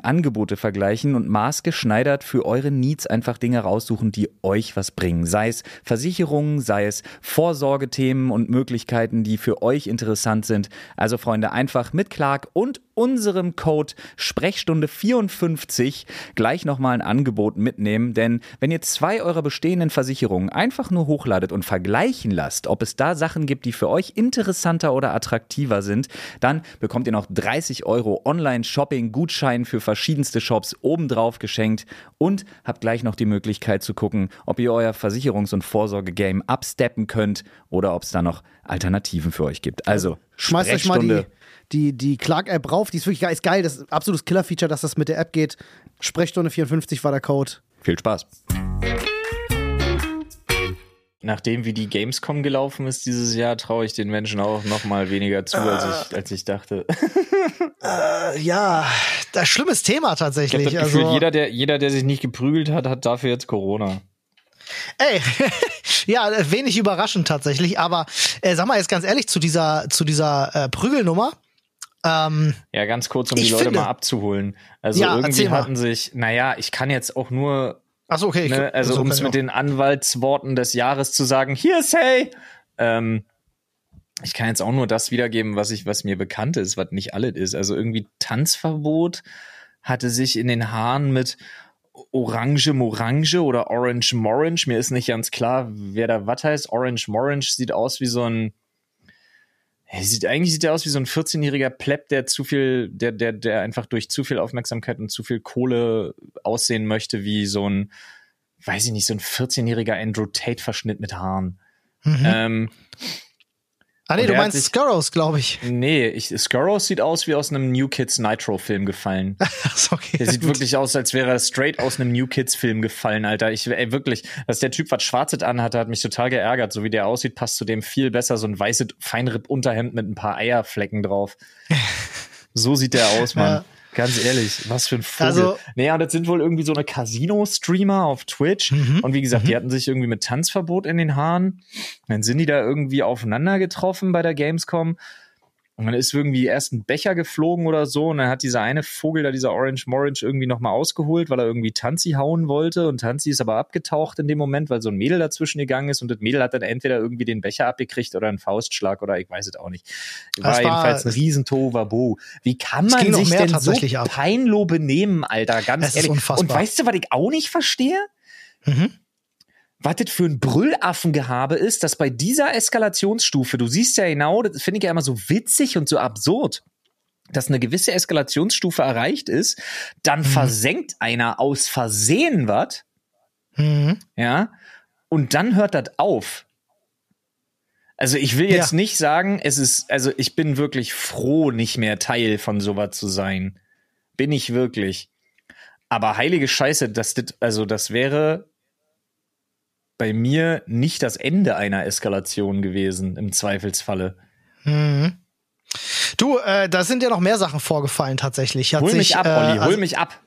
Angebote vergleichen und maßgeschneidert für eure Needs einfach Dinge raussuchen, die euch was bringen. Sei es Versicherungen, sei es Vorsorgethemen und Möglichkeiten, die für euch interessant sind. Also Freunde, einfach mit Clark und unserem Code Sprechstunde 54 gleich nochmal ein Angebot mitnehmen, denn wenn ihr zwei eurer bestehenden Versicherungen einfach nur hochladet und vergleichen lasst, ob es da Sachen gibt, die für euch interessanter oder attraktiver sind, dann bekommt ihr noch 30 Euro Online-Shopping-Gutschein für verschiedenste Shops obendrauf geschenkt und habt gleich noch die Möglichkeit zu gucken, ob ihr euer Versicherungs- und Vorsorge-Game absteppen könnt oder ob es da noch Alternativen für euch gibt. Also, Schmeißt euch mal die. Die, die Clark-App rauf. Die ist wirklich geil. Ist geil. Das ist ein absolutes Killer-Feature, dass das mit der App geht. Sprechstunde 54 war der Code. Viel Spaß. Nachdem wie die Gamescom gelaufen ist dieses Jahr, traue ich den Menschen auch noch mal weniger zu, als ich, als ich dachte. [laughs] Äh, ja, das schlimmes Thema Ich habe tatsächlich. das Gefühl, also, jeder, der, jeder, der sich nicht geprügelt hat, hat dafür jetzt Corona. Ey, [laughs] ja, wenig überraschend tatsächlich. Aber äh, sag mal jetzt ganz ehrlich zu dieser zu dieser äh, Prügelnummer. Ähm, Ja, ganz kurz, um die Leute finde- mal abzuholen. Also Ja, irgendwie erzähl mal. hatten sich, naja, ich kann jetzt auch nur, achso, okay. ne, also so um es mit den Anwaltsworten des Jahres zu sagen, Hearsay, ähm, ich kann jetzt auch nur das wiedergeben, was ich, was mir bekannt ist, was nicht alles ist. Also irgendwie Tanzverbot hatte sich in den Haaren mit Orange Morange oder Orange Morange. Mir ist nicht ganz klar, wer da was heißt. Orange Morange sieht aus wie so ein sieht, eigentlich sieht er aus wie so ein 14-jähriger Pleb, der zu viel, der, der, der einfach durch zu viel Aufmerksamkeit und zu viel Kohle aussehen möchte, wie so ein, weiß ich nicht, so ein 14-jähriger Andrew Tate-Verschnitt mit Haaren. Mhm. Ähm, ah, nee, du meinst sich- Skurrows, glaube ich. nee, ich, Skurrows sieht aus wie aus einem New Kids Nitro-Film gefallen. [laughs] Okay. Der sieht gut. wirklich aus, als wäre er straight aus einem New Kids Film gefallen, Alter. Ich, ey, wirklich, dass der Typ was Schwarzes anhatte, hat mich total geärgert. So wie der aussieht, passt zu dem viel besser. So ein weißes Feinripp-Unterhemd mit ein paar Eierflecken drauf. [laughs] so sieht der aus, Mann. Ja. Ganz ehrlich, was für ein Vogel. Also- naja, das sind wohl irgendwie so eine Casino-Streamer auf Twitch. Mhm. Und wie gesagt, die hatten sich irgendwie mit Tanzverbot in den Haaren. Dann sind die da irgendwie aufeinander getroffen bei der Gamescom. Und dann ist irgendwie erst ein Becher geflogen oder so. Und dann hat dieser eine Vogel da, dieser Orange Morange, irgendwie nochmal ausgeholt, weil er irgendwie Tanzi hauen wollte. Und Tanzi ist aber abgetaucht in dem Moment, weil so ein Mädel dazwischen gegangen ist. Und das Mädel hat dann entweder irgendwie den Becher abgekriegt oder einen Faustschlag oder ich weiß es auch nicht. War, Das war- jedenfalls ein Riesentohuwabohu. Wie kann man sich denn so ab. peinloh benehmen, Alter? Ganz ist ehrlich. unfassbar. Und weißt du, was ich auch nicht verstehe? Mhm. Was das für ein Brüllaffengehabe ist, dass bei dieser Eskalationsstufe, du siehst ja genau, das finde ich ja immer so witzig und so absurd, dass eine gewisse Eskalationsstufe erreicht ist, dann versenkt einer aus Versehen was, Mhm. ja, und dann hört das auf. Also ich will jetzt Ja. nicht sagen, es ist, also ich bin wirklich froh, nicht mehr Teil von sowas zu sein. Bin ich wirklich. Aber heilige Scheiße, das, das also das wäre bei mir nicht das Ende einer Eskalation gewesen, im Zweifelsfalle. Mhm. Du, äh, da sind ja noch mehr Sachen vorgefallen tatsächlich. Hat Hol sich, mich ab, äh, Olli, hol also, mich ab.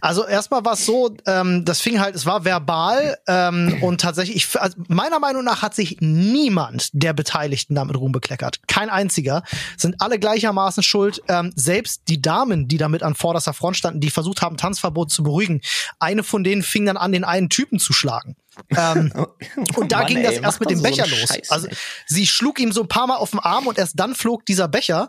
Also erstmal war es so, ähm, das fing halt, es war verbal ähm, und tatsächlich, ich, also meiner Meinung nach hat sich niemand der Beteiligten damit Ruhm bekleckert. Kein einziger. Sind alle gleichermaßen schuld. Ähm, selbst die Damen, die damit an vorderster Front standen, die versucht haben, Tanzverbot zu beruhigen. Eine von denen fing dann an, den einen Typen zu schlagen. Ähm, [laughs] und da Mann, ging das ey, erst mit dem so Becher los. Scheiß also sie schlug ihm so ein paar Mal auf den Arm und erst dann flog dieser Becher.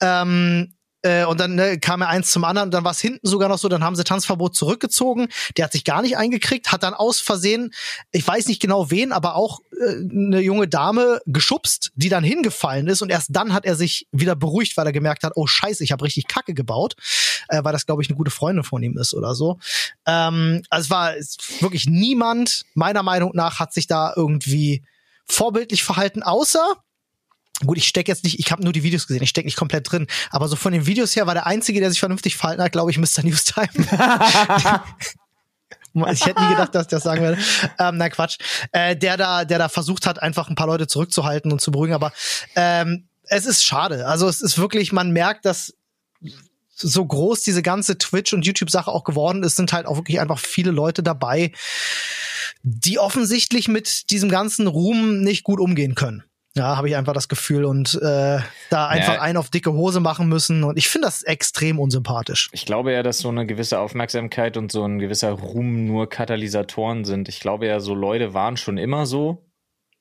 Ähm, äh, und dann ne, kam er eins zum anderen dann war es hinten sogar noch so, dann haben sie Tanzverbot zurückgezogen. Der hat sich gar nicht eingekriegt, hat dann aus Versehen, ich weiß nicht genau wen, aber auch äh, eine junge Dame geschubst, die dann hingefallen ist und erst dann hat er sich wieder beruhigt, weil er gemerkt hat, oh scheiße, ich habe richtig Kacke gebaut, äh, weil das glaube ich eine gute Freundin von ihm ist oder so. Ähm, also es war wirklich niemand, meiner Meinung nach, hat sich da irgendwie vorbildlich verhalten, außer Gut, ich stecke jetzt nicht, ich habe nur die Videos gesehen, ich stecke nicht komplett drin. Aber so von den Videos her war der Einzige, der sich vernünftig verhalten hat, glaube ich, Mr. [laughs] Newstime. [laughs] ich hätte nie gedacht, dass ich das sagen werde. Ähm, na Quatsch. Äh, der da, der da versucht hat, einfach ein paar Leute zurückzuhalten und zu beruhigen. Aber ähm, es ist schade. Also es ist wirklich, man merkt, dass so groß diese ganze Twitch- und YouTube-Sache auch geworden ist, sind halt auch wirklich einfach viele Leute dabei, die offensichtlich mit diesem ganzen Ruhm nicht gut umgehen können. Ja, habe ich einfach das Gefühl und äh, da einfach Ja. einen auf dicke Hose machen müssen. Und ich finde das extrem unsympathisch. Ich glaube ja, dass so eine gewisse Aufmerksamkeit und so ein gewisser Ruhm nur Katalysatoren sind. Ich glaube ja, so Leute waren schon immer so.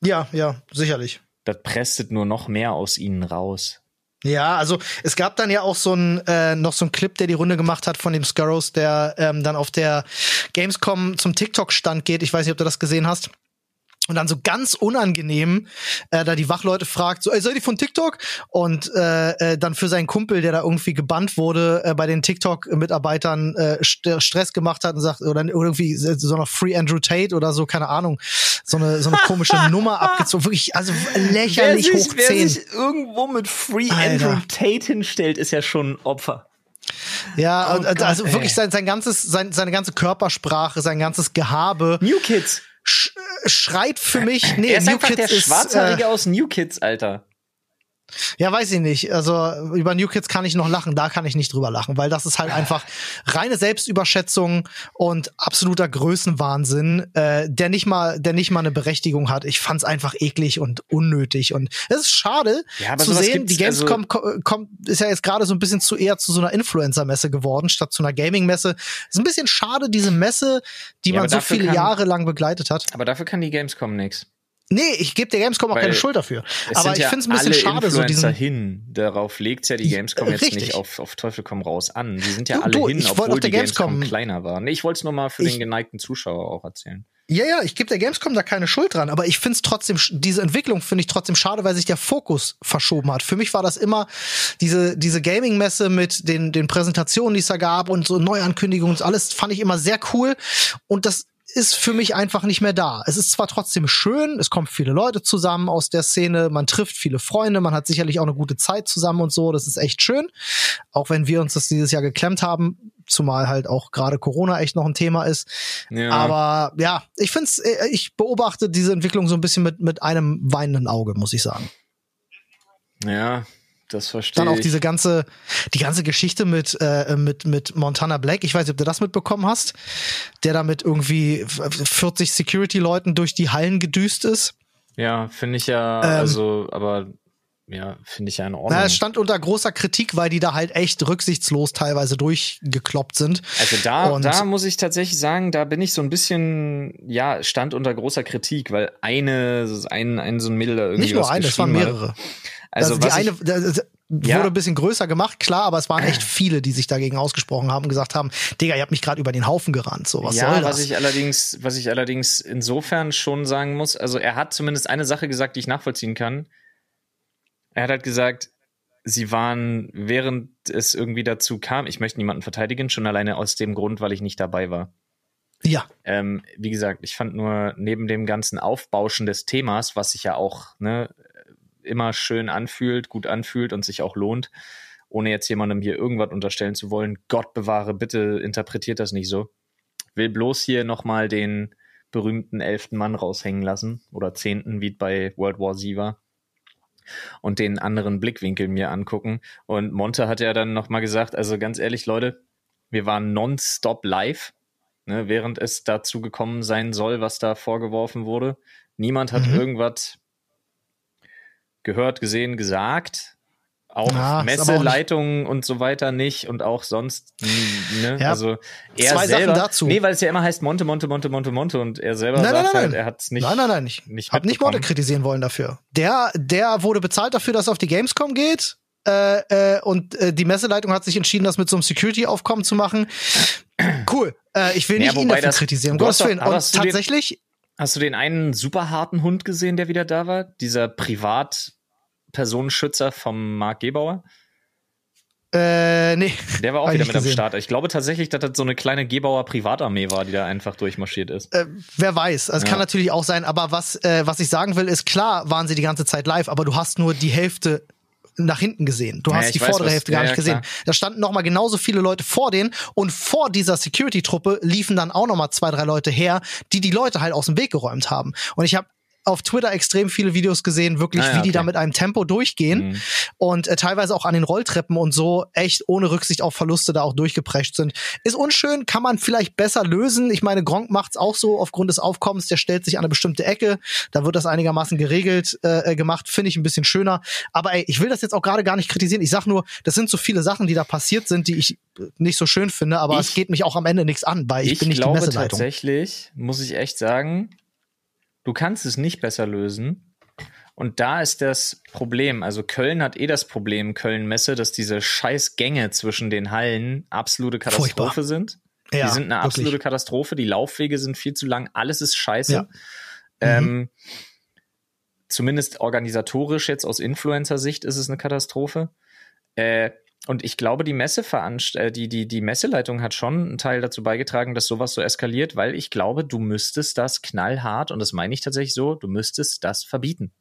Ja, ja, sicherlich. Das presset nur noch mehr aus ihnen raus. Ja, also es gab dann ja auch so ein äh, noch so ein Clip, der die Runde gemacht hat von dem Skurrows, der ähm, dann auf der Gamescom zum TikTok-Stand geht. Ich weiß nicht, ob du das gesehen hast. Und dann so ganz unangenehm, äh, da die Wachleute fragt, so, ey, seid ihr von TikTok? Und äh, äh, dann für seinen Kumpel, der da irgendwie gebannt wurde, äh, bei den TikTok-Mitarbeitern äh, St Stress gemacht hat und sagt, oder irgendwie so noch Free Andrew Tate oder so, keine Ahnung, so eine, so eine komische [laughs] Nummer abgezogen. Wirklich, also lächerlich hoch wer 10. sich irgendwo mit Free Alter. Andrew Tate hinstellt, ist ja schon ein Opfer. Ja, Oh und, Gott, also ey. wirklich sein, sein ganzes, sein, seine ganze Körpersprache, sein ganzes Gehabe New Kids. Sch äh, schreit für mich. Nee, er ist New einfach der Kids ist, Schwarzhaarige äh, aus New Kids, Alter. Ja, weiß ich nicht. Also über New Kids kann ich noch lachen, da kann ich nicht drüber lachen, weil das ist halt einfach reine Selbstüberschätzung und absoluter Größenwahnsinn, äh, der nicht mal, der nicht mal eine Berechtigung hat. Ich fand's einfach eklig und unnötig und es ist schade Ja, zu sehen. Die also Gamescom ko- kommt, ist ja jetzt gerade so ein bisschen zu eher zu so einer Influencer-Messe geworden statt zu einer Gaming-Messe. Ist ein bisschen schade diese Messe, die Ja, man so viele kann- Jahre lang begleitet hat. Aber dafür kann die Gamescom nix. Nee, ich gebe der Gamescom auch Weil keine Schuld dafür. Aber ich ja finde es ein bisschen schade, so Influencer diesen. hin. Darauf legt ja die Gamescom jetzt Richtig. nicht auf, auf Teufel komm raus an. Die sind ja Du, alle du, hin, ich wollte obwohl auf der die Gamescom, Gamescom- kleiner war. Nee, ich wollte es nur mal für Ich- den geneigten Zuschauer auch erzählen. Ja, ja, ich gebe der Gamescom da keine Schuld dran, aber ich finde es trotzdem, diese Entwicklung finde ich trotzdem schade, weil sich der Fokus verschoben hat. Für mich war das immer diese, diese Gaming-Messe mit den, den Präsentationen, die es da gab und so Neuankündigungen und alles fand ich immer sehr cool. Und das ist für mich einfach nicht mehr da. Es ist zwar trotzdem schön, es kommen viele Leute zusammen aus der Szene, man trifft viele Freunde, man hat sicherlich auch eine gute Zeit zusammen und so, das ist echt schön. Auch wenn wir uns das dieses Jahr geklemmt haben, zumal halt auch gerade Corona echt noch ein Thema ist. Ja. Aber ja, ich find's, äh, ich beobachte diese Entwicklung so ein bisschen mit, mit einem weinenden Auge, muss ich sagen. ja, das verstehe Dann auch diese ganze, die ganze Geschichte mit, äh, mit, mit Montana Black. Ich weiß nicht, ob du das mitbekommen hast, der da mit irgendwie 40 Security-Leuten durch die Hallen gedüst ist. ja, finde ich ja, Ähm, also, aber ja, finde ich ja in Ordnung. Na, es stand unter großer Kritik, weil die da halt echt rücksichtslos teilweise durchgekloppt sind. Also da, Und- da muss ich tatsächlich sagen, da bin ich so ein bisschen, ja, stand unter großer Kritik, weil eine, ein, ein so ein Mädel da irgendwie Nicht nur eine, es waren geschrieben hat. Also, Also, die eine das wurde Ja. ein bisschen größer gemacht, klar, aber es waren echt viele, die sich dagegen ausgesprochen haben und gesagt haben, Digga, ihr habt mich gerade über den Haufen gerannt. So, was ja, soll das? was ich allerdings, was ich allerdings insofern schon sagen muss, also er hat zumindest eine Sache gesagt, die ich nachvollziehen kann. Er hat halt gesagt, sie waren, während es irgendwie dazu kam, ich möchte niemanden verteidigen, schon alleine aus dem Grund, weil ich nicht dabei war. ja, Ähm, wie gesagt, ich fand nur neben dem ganzen Aufbauschen des Themas, was sich ja auch ne, immer schön anfühlt, gut anfühlt und sich auch lohnt, ohne jetzt jemandem hier irgendwas unterstellen zu wollen, Gott bewahre, bitte interpretiert das nicht so. Will bloß hier nochmal den berühmten elften Mann raushängen lassen oder zehnten, wie es bei World War Z war. Und den anderen Blickwinkel mir angucken. Und Monte hat ja dann nochmal gesagt, also ganz ehrlich, Leute, wir waren nonstop live ne, während es dazu gekommen sein soll, was da vorgeworfen wurde. Niemand hat Mhm. irgendwas gehört, gesehen, gesagt. Auch Ja, Messeleitungen und so weiter nicht und auch sonst, ne? Ja. Also er Zwei Sachen selber, dazu. Nee, weil es ja immer heißt Monte, Monte, Monte, Monte, Monte und er selber Nein, sagt nein, halt, nein. er hat es nicht. nein, nein, nein, ich nicht hab nicht Monte kritisieren wollen dafür. Der, der wurde bezahlt dafür, dass er auf die Gamescom geht. Äh, äh, und äh, die Messeleitung hat sich entschieden, das mit so einem Security-Aufkommen zu machen. Cool. Äh, ich will Ja, nicht ihn wobei dafür das- kritisieren, Gottes Willen. Und hast du den- tatsächlich, Hast du den einen super harten Hund gesehen, der wieder da war? Dieser Privatpersonenschützer vom Mark Gebauer? Äh, nee. Der war auch wieder mit am gesehen. Start. Ich glaube tatsächlich, dass das so eine kleine Gebauer Privatarmee war, die da einfach durchmarschiert ist. Äh, wer weiß, also Ja. kann natürlich auch sein, aber was, äh, was ich sagen will, ist klar waren sie die ganze Zeit live, aber du hast nur die Hälfte nach hinten gesehen. Du Ja, hast die weiß, vordere was- Hälfte gar ja, nicht ja, gesehen. klar. Da standen noch mal genauso viele Leute vor denen und vor dieser Security-Truppe liefen dann auch noch mal zwei, drei Leute her, die die Leute halt aus dem Weg geräumt haben. Und ich habe auf Twitter extrem viele Videos gesehen, wirklich, Ah ja, wie die okay. da mit einem Tempo durchgehen Mhm. und äh, teilweise auch an den Rolltreppen und so echt ohne Rücksicht auf Verluste da auch durchgeprescht sind. Ist unschön, kann man vielleicht besser lösen. Ich meine, Gronk macht's auch so aufgrund des Aufkommens, der stellt sich an eine bestimmte Ecke, da wird das einigermaßen geregelt äh, äh, gemacht, finde ich ein bisschen schöner. Aber ey, ich will das jetzt auch gerade gar nicht kritisieren. Ich sag nur, das sind so viele Sachen, die da passiert sind, die ich äh, nicht so schön finde, aber Ich- es geht mich auch am Ende nichts an, weil ich, Ich bin nicht glaube die Messeleitung. tatsächlich, muss ich echt sagen, du kannst es nicht besser lösen. Und da ist das Problem. Also Köln hat eh das Problem, Köln-Messe, dass diese scheiß Gänge zwischen den Hallen absolute Katastrophe Furchtbar. sind. Ja, die sind eine wirklich. absolute Katastrophe. Die Laufwege sind viel zu lang. Alles ist scheiße. Ja. Ähm, zumindest organisatorisch jetzt aus Influencer-Sicht ist es eine Katastrophe. Äh, und ich glaube, die Messeveranst äh, die, die, die Messeleitung hat schon einen Teil dazu beigetragen, dass sowas so eskaliert, weil ich glaube, du müsstest das knallhart, und das meine ich tatsächlich so, du müsstest das verbieten.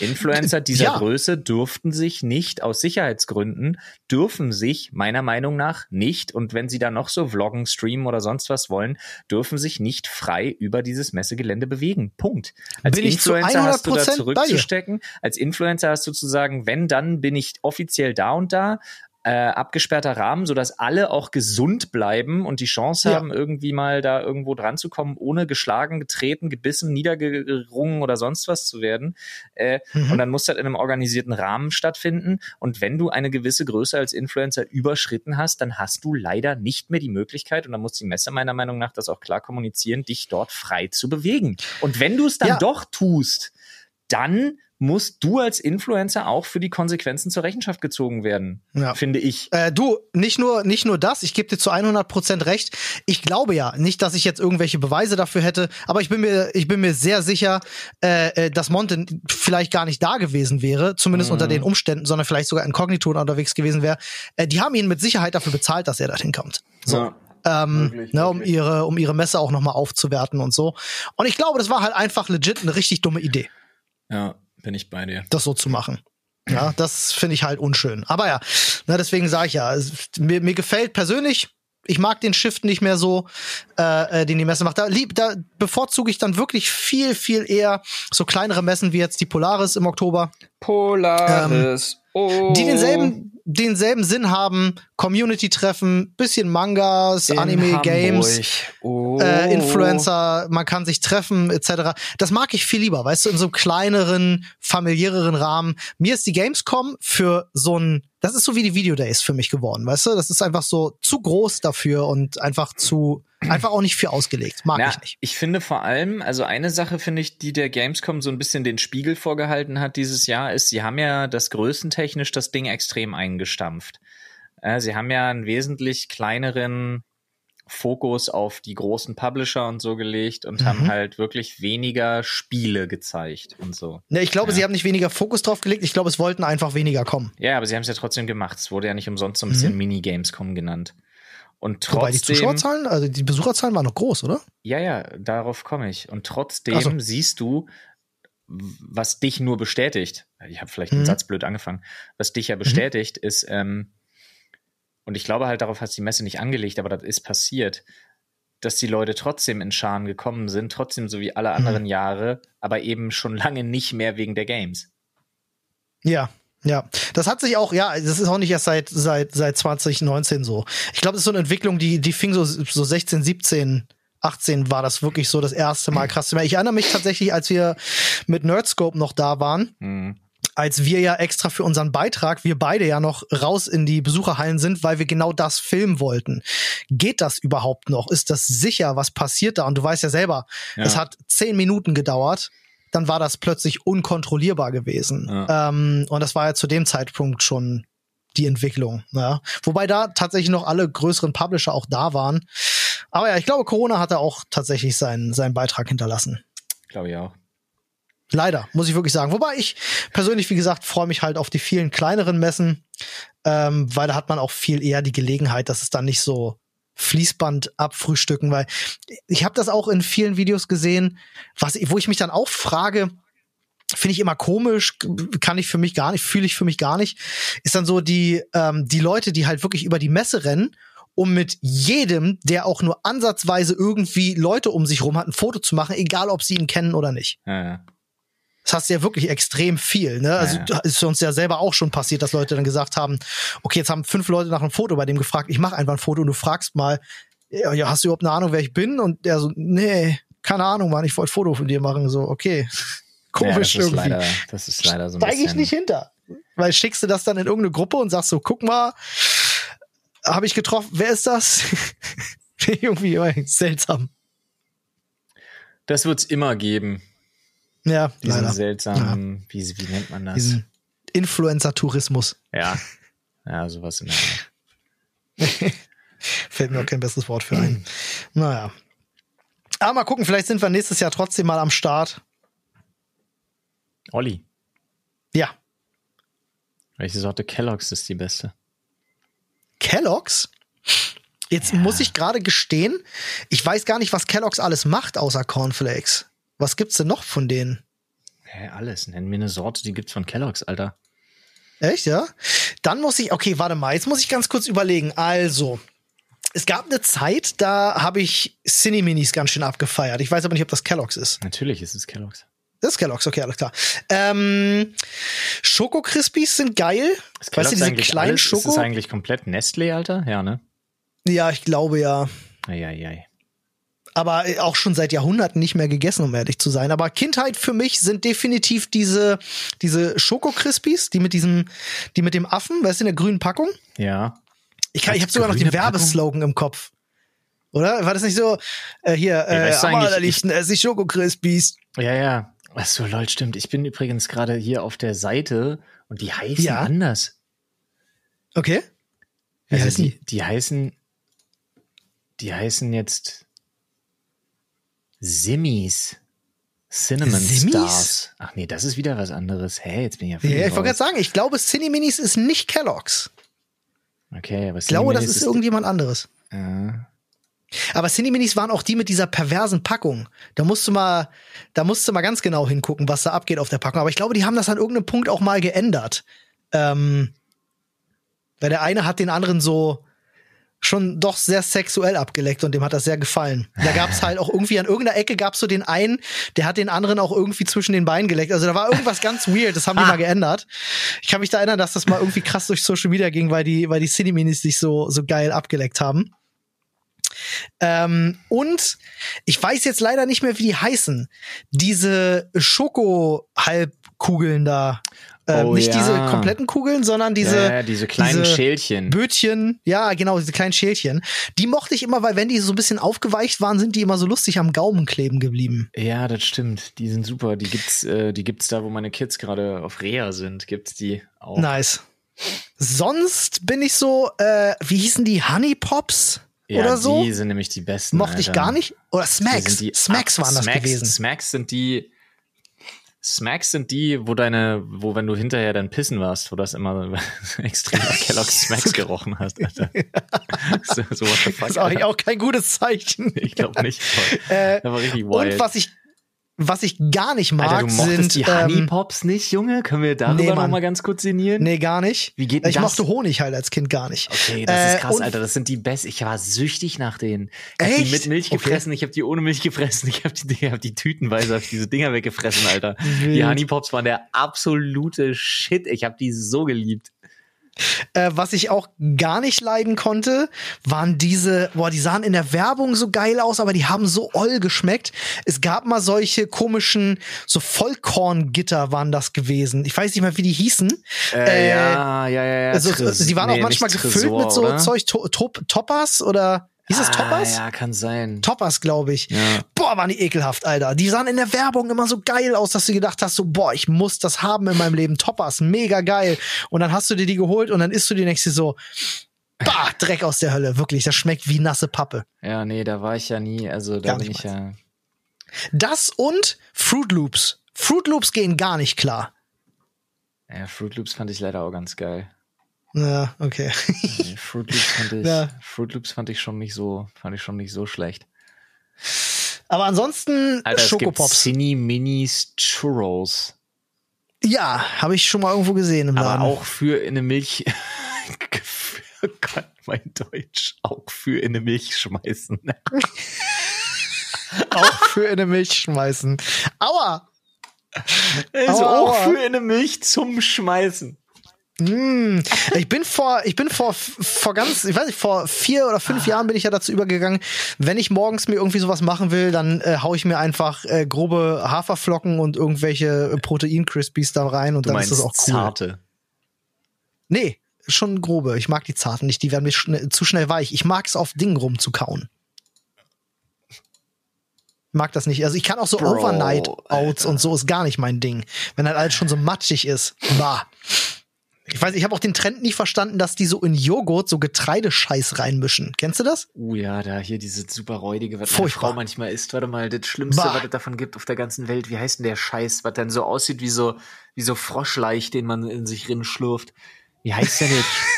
Influencer [laughs] dieser Ja. Größe dürften sich nicht aus Sicherheitsgründen, dürfen sich meiner Meinung nach nicht, und wenn sie da noch so vloggen, streamen oder sonst was wollen, dürfen sich nicht frei über dieses Messegelände bewegen. Punkt. Als Bin Influencer hast du da 100% bei dir. zurückzustecken. Als Influencer hast du zu sagen, wenn, dann bin ich offiziell da und da. Äh, abgesperrter Rahmen, sodass alle auch gesund bleiben und die Chance Ja. haben, irgendwie mal da irgendwo dran zu kommen, ohne geschlagen, getreten, gebissen, niedergerungen oder sonst was zu werden. Äh, Mhm. Und dann muss das in einem organisierten Rahmen stattfinden. Und wenn du eine gewisse Größe als Influencer überschritten hast, dann hast du leider nicht mehr die Möglichkeit, und dann muss die Messe meiner Meinung nach das auch klar kommunizieren, dich dort frei zu bewegen. Und wenn du es dann Ja. doch tust, dann musst du als Influencer auch für die Konsequenzen zur Rechenschaft gezogen werden, Ja. finde ich. Äh, du, nicht nur, nicht nur das, ich gebe dir zu 100% recht. Ich glaube ja, nicht, dass ich jetzt irgendwelche Beweise dafür hätte, aber ich bin mir, ich bin mir sehr sicher, äh, äh, dass Monte vielleicht gar nicht da gewesen wäre, zumindest Mhm. unter den Umständen, sondern vielleicht sogar inkognito unterwegs gewesen wäre. Äh, die haben ihn mit Sicherheit dafür bezahlt, dass er dorthin kommt. So. Ja. Ähm, Wirklich, ne, um wirklich. ihre, um ihre Messe auch nochmal aufzuwerten und so. Und ich glaube, das war halt einfach legit eine richtig dumme Idee ja, bin ich bei dir. das so zu machen. Ja, das finde ich halt unschön. Aber ja, na, deswegen sage ich ja, es, mir, mir gefällt persönlich, ich mag den Shift nicht mehr so, äh, äh, den die Messe macht. Da, lieb, da bevorzuge ich dann wirklich viel, viel eher so kleinere Messen wie jetzt die Polaris im Oktober, Polaris. Oh. die denselben, denselben Sinn haben, Community-Treffen, bisschen Mangas, In Anime, Hamburg. Games Oh. äh, Influencer, man kann sich treffen, etc. Das mag ich viel lieber, weißt du, in so einem kleineren, familiäreren Rahmen. Mir ist die Gamescom für so ein, das ist so wie die Video Days für mich geworden, weißt du? Das ist einfach so zu groß dafür und einfach zu, einfach auch nicht viel ausgelegt. Mag Na, ich nicht. ich finde vor allem, also eine Sache finde ich, die der Gamescom so ein bisschen den Spiegel vorgehalten hat dieses Jahr, ist, sie haben ja das größentechnisch das Ding extrem eingestampft. Äh, sie haben ja einen wesentlich kleineren Fokus auf die großen Publisher und so gelegt und Mhm. haben halt wirklich weniger Spiele gezeigt und so. Ne, ich glaube, Ja. sie haben nicht weniger Fokus drauf gelegt, ich glaube, es wollten einfach weniger kommen. Ja, aber sie haben es ja trotzdem gemacht. Es wurde ja nicht umsonst so ein bisschen Mini-Gamescom genannt. Und Mhm. Wobei die trotzdem. Zuschauerzahlen, also die Besucherzahlen waren noch groß, oder? Ja, ja, darauf komme ich. Und trotzdem so. siehst du, was dich nur bestätigt. Ich habe vielleicht den Mhm. Satz blöd angefangen. Was dich ja bestätigt, ist, ähm, und ich glaube halt, darauf hat die Messe nicht angelegt, aber das ist passiert, dass die Leute trotzdem in Scharen gekommen sind, trotzdem so wie alle anderen Jahre, aber eben schon lange nicht mehr wegen der Games. Ja, ja. Das hat sich auch, ja, das ist auch nicht erst seit, seit, seit 2019 so. Ich glaube, das ist so eine Entwicklung, die, die fing so, so 16, 17, 18 war das wirklich so das erste Mal krass. Ich erinnere mich tatsächlich, als wir mit Nerdscope noch da waren, Hm. als wir ja extra für unseren Beitrag, wir beide ja noch raus in die Besucherhallen sind, weil wir genau das filmen wollten. Geht das überhaupt noch? Ist das sicher? Was passiert da? Und du weißt ja selber, Ja. es hat zehn Minuten gedauert. Dann war das plötzlich unkontrollierbar gewesen. Ja. Ähm, und das war ja zu dem Zeitpunkt schon die Entwicklung. Ja. Wobei da tatsächlich noch alle größeren Publisher auch da waren. Aber ja, ich glaube, Corona hat da auch tatsächlich seinen, seinen Beitrag hinterlassen. Glaube ich auch. Leider, muss ich wirklich sagen. Wobei ich persönlich, wie gesagt, freue mich halt auf die vielen kleineren Messen, ähm, weil da hat man auch viel eher die Gelegenheit, dass es dann nicht so Fließband abfrühstücken, weil ich habe das auch in vielen Videos gesehen, was, wo ich mich dann auch frage, finde ich immer komisch, kann ich für mich gar nicht, fühle ich für mich gar nicht, ist dann so die, ähm, die Leute, die halt wirklich über die Messe rennen, um mit jedem, der auch nur ansatzweise irgendwie Leute um sich rum hat, ein Foto zu machen, egal ob sie ihn kennen oder nicht. Ja, ja. Das hast du ja wirklich extrem viel. Ne? Also Ja, ist uns ja selber auch schon passiert, dass Leute dann gesagt haben, okay, jetzt haben fünf Leute nach einem Foto bei dem gefragt, ich mache einfach ein Foto und du fragst mal, ja, ja, hast du überhaupt eine Ahnung, wer ich bin? Und der so, nee, keine Ahnung, Mann, ich wollte ein Foto von dir machen. So, okay. Komisch [laughs] ja, das ist irgendwie. Leider, das ist leider so ein Steige ich nicht hinter. Weil schickst du das dann in irgendeine Gruppe und sagst so, guck mal, habe ich getroffen, wer ist das? [laughs] irgendwie irgendwie seltsam. Das wird's immer geben. Ja, Diesen leider. seltsamen, wie, wie nennt man das? Diesen Influencer-Tourismus. ja. Ja, sowas in der Art. [laughs] Fällt mir auch kein besseres Wort für ein. Naja. Aber mal gucken, vielleicht sind wir nächstes Jahr trotzdem mal am Start. Olli, Ja. welche Sorte Kellogg's ist die beste? Kellogg's? Jetzt muss ich gerade gestehen, ich weiß gar nicht, was Kellogg's alles macht außer Cornflakes. Was gibt's denn noch von denen? Hä, alles. Nenn mir eine Sorte, die gibt's von Kellogg's, Alter. Echt, ja? Dann muss ich, okay, warte mal, jetzt muss ich ganz kurz überlegen. Also, es gab eine Zeit, da habe ich Cineminis ganz schön abgefeiert. Ich weiß aber nicht, ob das Kellogg's ist. Natürlich ist es Kellogg's. Das ist Kellogg's, okay, alles klar. Ähm, Schoko Crispies sind geil. Ist weißt du, diese kleinen alles? Schoko? Ist es eigentlich komplett Nestlé, Alter? Ja, ne? ja, ich glaube ja. Eieiei. Aber auch schon seit Jahrhunderten nicht mehr gegessen, um ehrlich zu sein. Aber Kindheit für mich sind definitiv diese, diese Schoko-Crispies, die mit diesem, die mit dem Affen, weißt du, in der grünen Packung. Ja. Ich, kann, ich habe sogar noch den grüne Packung? Werbeslogan im Kopf. Oder? War das nicht so, äh, hier, äh, du am eigentlich, allerliebsten esse ich Schoko-Crispies. Ja, ja. Ach so, lol, stimmt. Ich bin übrigens gerade hier auf der Seite und die heißen Ja. anders. Okay. Wie Also heißen die, die heißen, die heißen jetzt Simmies. Cinnamon Simmies? Stars. Ach nee, das ist wieder was anderes. Hä, jetzt bin ich ja Ja, ich wollte gerade sagen, ich glaube, Cineminis ist nicht Kellogg's. Okay, aber Ich glaube, das Cinnaminis ist irgendjemand anderes. Ja. Aber Cineminis waren auch die mit dieser perversen Packung. Da musst du mal, da musst du mal ganz genau hingucken, was da abgeht auf der Packung. Aber ich glaube, die haben das an irgendeinem Punkt auch mal geändert. Ähm, weil der eine hat den anderen so schon doch sehr sexuell abgeleckt und dem hat das sehr gefallen. Da gab es halt auch irgendwie an irgendeiner Ecke gab es so den einen, der hat den anderen auch irgendwie zwischen den Beinen geleckt. Also da war irgendwas ganz weird, das haben die mal geändert. Ich kann mich da erinnern, dass das mal irgendwie krass durch Social Media ging, weil die, weil die Cineminis sich so, so geil abgeleckt haben. Ähm, und ich weiß jetzt leider nicht mehr, wie die heißen. Diese Schoko-Halbkugeln da. Ähm, Oh nicht ja. diese kompletten Kugeln, sondern diese, ja, diese kleinen diese Schälchen. Bötchen. Ja, genau, diese kleinen Schälchen. Die mochte ich immer, weil wenn die so ein bisschen aufgeweicht waren, sind die immer so lustig am Gaumen kleben geblieben. Ja, das stimmt. Die sind super. Die gibt's, äh, die gibt's da, wo meine Kids gerade auf Reha sind. Gibt's die auch. Nice. Sonst bin ich so, äh, wie hießen die? Honey Pops? ja, oder so? Die sind nämlich die besten. Mochte ich Alter. gar nicht. Oder Smacks. die- Smacks waren das Smacks, gewesen. Smacks sind die. Smacks sind die, wo deine, wo wenn du hinterher dann pissen warst, wo das immer [laughs] extrem nach Kellogg's Smacks [laughs] gerochen hast. [laughs] Alter. so, so what the fuck. Das ist eigentlich auch kein gutes Zeichen. Ich glaube nicht. Äh, Das war richtig wild. Und was ich, was ich gar nicht mag, Alter, du sind die Honey ähm, Pops nicht, Junge? Können wir darüber nee, noch mal ganz kurz sinnieren? Nee, gar nicht. Wie geht ich das? mochte Honig halt als Kind gar nicht. Okay, das Äh, ist krass, Alter. Das sind die besten. Ich war süchtig nach denen. Ich hab die Echt? mit Milch Okay. gefressen, ich habe die ohne Milch gefressen, ich habe die, ich hab die tütenweise auf diese Dinger weggefressen, Alter. [laughs] Die Honey Pops waren der absolute Shit. Ich habe die so geliebt. Äh, was ich auch gar nicht leiden konnte, waren diese, boah, die sahen in der Werbung so geil aus, aber die haben so oll geschmeckt. Es gab mal solche komischen, so Vollkorngitter waren das gewesen. Ich weiß nicht mehr, wie die hießen. Äh, Äh, ja, ja, ja, ja. Also, also die waren nee, auch manchmal nicht gefüllt Tresor, mit so oder? Zeug, to top Toppers oder hieß es ah, Toppers? Ja, kann sein. Toppers, glaube ich. Ja. Boah, waren die ekelhaft, Alter. Die sahen in der Werbung immer so geil aus, dass du gedacht hast, so, boah, ich muss das haben in meinem Leben. Toppers, mega geil. Und dann hast du dir die geholt und dann isst du die nächste so, bah, Dreck aus der Hölle. Wirklich, das schmeckt wie nasse Pappe. Ja, nee, da war ich ja nie. Also da Gar bin ich ja. Das und Fruit Loops. Fruit Loops gehen gar nicht klar. Ja, Fruit Loops fand ich leider auch ganz geil. Ja, okay. Nee, Fruit Loops fand [laughs] ich, Ja. Fruit Loops fand ich schon nicht so, fand ich schon nicht so schlecht. Aber ansonsten Alter, es gibt Schokopops. Cine Minis Churros. Ja, habe ich schon mal irgendwo gesehen im Aber Laden. auch für in eine Milch. [laughs] Gott, mein Deutsch. Auch für in eine Milch schmeißen. [laughs] auch für in eine Milch schmeißen. Aua! Also Aua, auch für in eine Milch zum Schmeißen. Mm, ich bin vor, ich bin vor, vor ganz, ich weiß nicht, vor vier oder fünf Jahren bin ich ja dazu übergegangen, wenn ich morgens mir irgendwie sowas machen will, dann äh, hau ich mir einfach äh, grobe Haferflocken und irgendwelche Protein-Crispies da rein und Du dann ist das auch cool. zarte. Nee, schon grobe. Ich mag die zarten nicht, die werden mir schne zu schnell weich. Ich mag es auf Dingen rumzukauen. Mag das nicht. Also ich kann auch so Bro, Overnight Oats Alter. und so ist gar nicht mein Ding. Wenn halt alles schon so matschig ist. Bah. Ich weiß, ich habe auch den Trend nie verstanden, dass die so in Joghurt so Getreidescheiß reinmischen. Kennst du das? Uh ja, da hier diese super räudige, was meine Furchtbar. Frau manchmal isst. Warte mal, das Schlimmste, Bah. was es davon gibt auf der ganzen Welt. Wie heißt denn der Scheiß, was dann so aussieht wie so, wie so Froschleich, den man in sich rin schlürft. Wie heißt der jetzt? [laughs]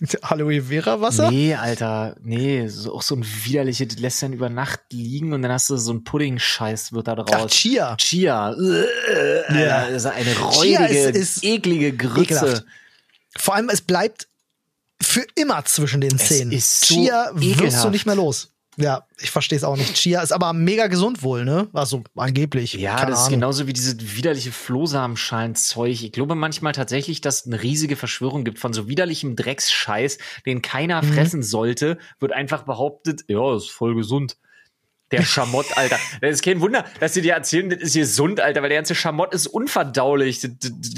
[laughs] Aloe Vera Wasser? Nee, Alter, nee, so, auch so ein widerliches, das lässt dann über Nacht liegen und dann hast du so ein Pudding-Scheiß wird da draus. Ach, Chia. Chia. Äh, Ja. Das ist eine räudige, ist- ist eklige Grütze. ekelhaft. Vor allem, es bleibt für immer zwischen den Es Zähnen. ist so Chia wirst du ekelhaft. nicht mehr los. Ja, ich verstehe es auch nicht. Chia ist aber mega gesund wohl, ne? Also angeblich. Ja, Keine das ist Ahnung. genauso wie dieses widerliche Flohsamenschalen-Zeug. Ich glaube manchmal tatsächlich, dass es eine riesige Verschwörung gibt von so widerlichem Drecksscheiß, den keiner Mhm. fressen sollte, wird einfach behauptet, ja, ist voll gesund. Der Schamott, Alter. Das ist kein Wunder, dass sie dir erzählen, das ist gesund, Alter, weil der ganze Schamott ist unverdaulich.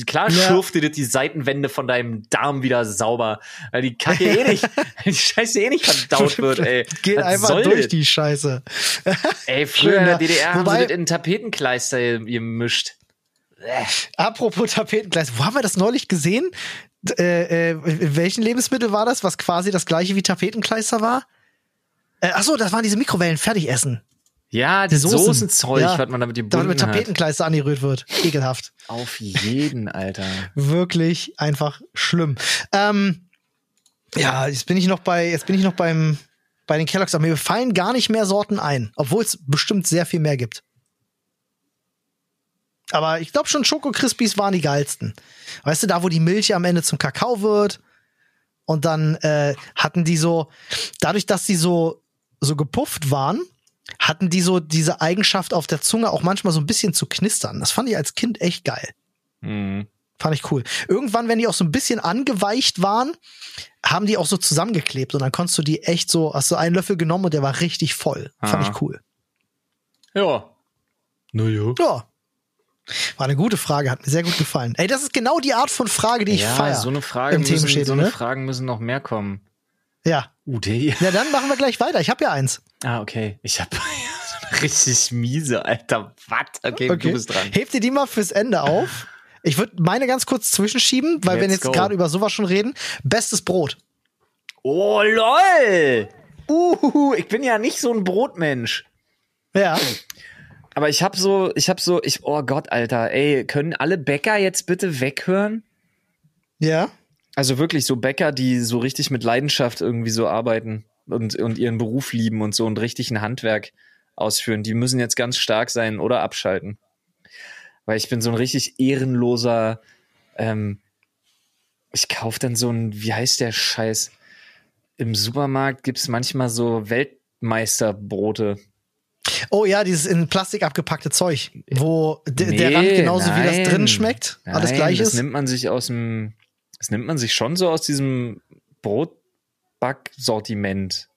Klar Ja. schürft dir das die Seitenwände von deinem Darm wieder sauber, weil die Kacke eh nicht, [laughs] die Scheiße eh nicht verdaut wird, ey. Geht Was einfach durch das? die Scheiße. Ey, [laughs] früher in der. DDR haben sie das in Tapetenkleister gemischt. Apropos Tapetengleis, wo haben wir das neulich gesehen? Äh, äh, in welchen Lebensmittel war das, was quasi das gleiche wie Tapetenkleister war? Äh, achso, das waren diese Mikrowellen Fertigessen. Ja, die Soßen. Soßenzeug, Ja. was man damit Damit gebunden mit hat. Tapetenkleister angerührt wird. Ekelhaft. Auf jeden, Alter. [laughs] Wirklich einfach schlimm. Ähm, ja, jetzt bin ich noch bei, jetzt bin ich noch beim, bei den Kelloggs, aber mir fallen gar nicht mehr Sorten ein, obwohl es bestimmt sehr viel mehr gibt. Aber ich glaube schon, Schoko Crispies waren die geilsten. Weißt du, da wo die Milch am Ende zum Kakao wird und dann äh, hatten die so, dadurch, dass die so so gepufft waren, hatten die so diese Eigenschaft auf der Zunge auch manchmal so ein bisschen zu knistern. Das fand ich als Kind echt geil. Mhm. Fand ich cool. Irgendwann, wenn die auch so ein bisschen angeweicht waren, haben die auch so zusammengeklebt und dann konntest du die echt so, hast du einen Löffel genommen und der war richtig voll. Fand Ah. ich cool. Ja. Naja. Ja. War eine gute Frage, hat mir sehr gut gefallen. Ey, das ist genau die Art von Frage, die ich Ja, feier. so eine Frage im müssen, so eine ne? Fragen müssen noch mehr kommen. Ja. Ute. Ja, dann machen wir gleich weiter. Ich habe ja eins. Ah, okay. Ich hab so [laughs] eine richtig miese, Alter. Was? Okay, Okay. du bist dran. Hebt ihr die mal fürs Ende auf? Ich würde meine ganz kurz zwischenschieben, weil wir Let's jetzt go. gerade über sowas schon reden. Bestes Brot. Oh, lol. Uhuhu, ich bin ja nicht so ein Brotmensch. Ja. Aber ich hab so, ich hab so, ich, oh Gott, Alter, ey, können alle Bäcker jetzt bitte weghören? Ja. Also wirklich so Bäcker, die so richtig mit Leidenschaft irgendwie so arbeiten und, und ihren Beruf lieben und so ein richtig ein Handwerk ausführen, die müssen jetzt ganz stark sein oder abschalten. Weil ich bin so ein richtig ehrenloser, ähm, ich kauf dann so ein, wie heißt der Scheiß? Im Supermarkt gibt's manchmal so Weltmeisterbrote. Oh ja, dieses in Plastik abgepackte Zeug, wo d- der Nee, Rand genauso wie das nein. drin schmeckt, alles Nein, gleich das nimmt man sich aus dem, das nimmt man sich schon so aus diesem Brotbacksortiment.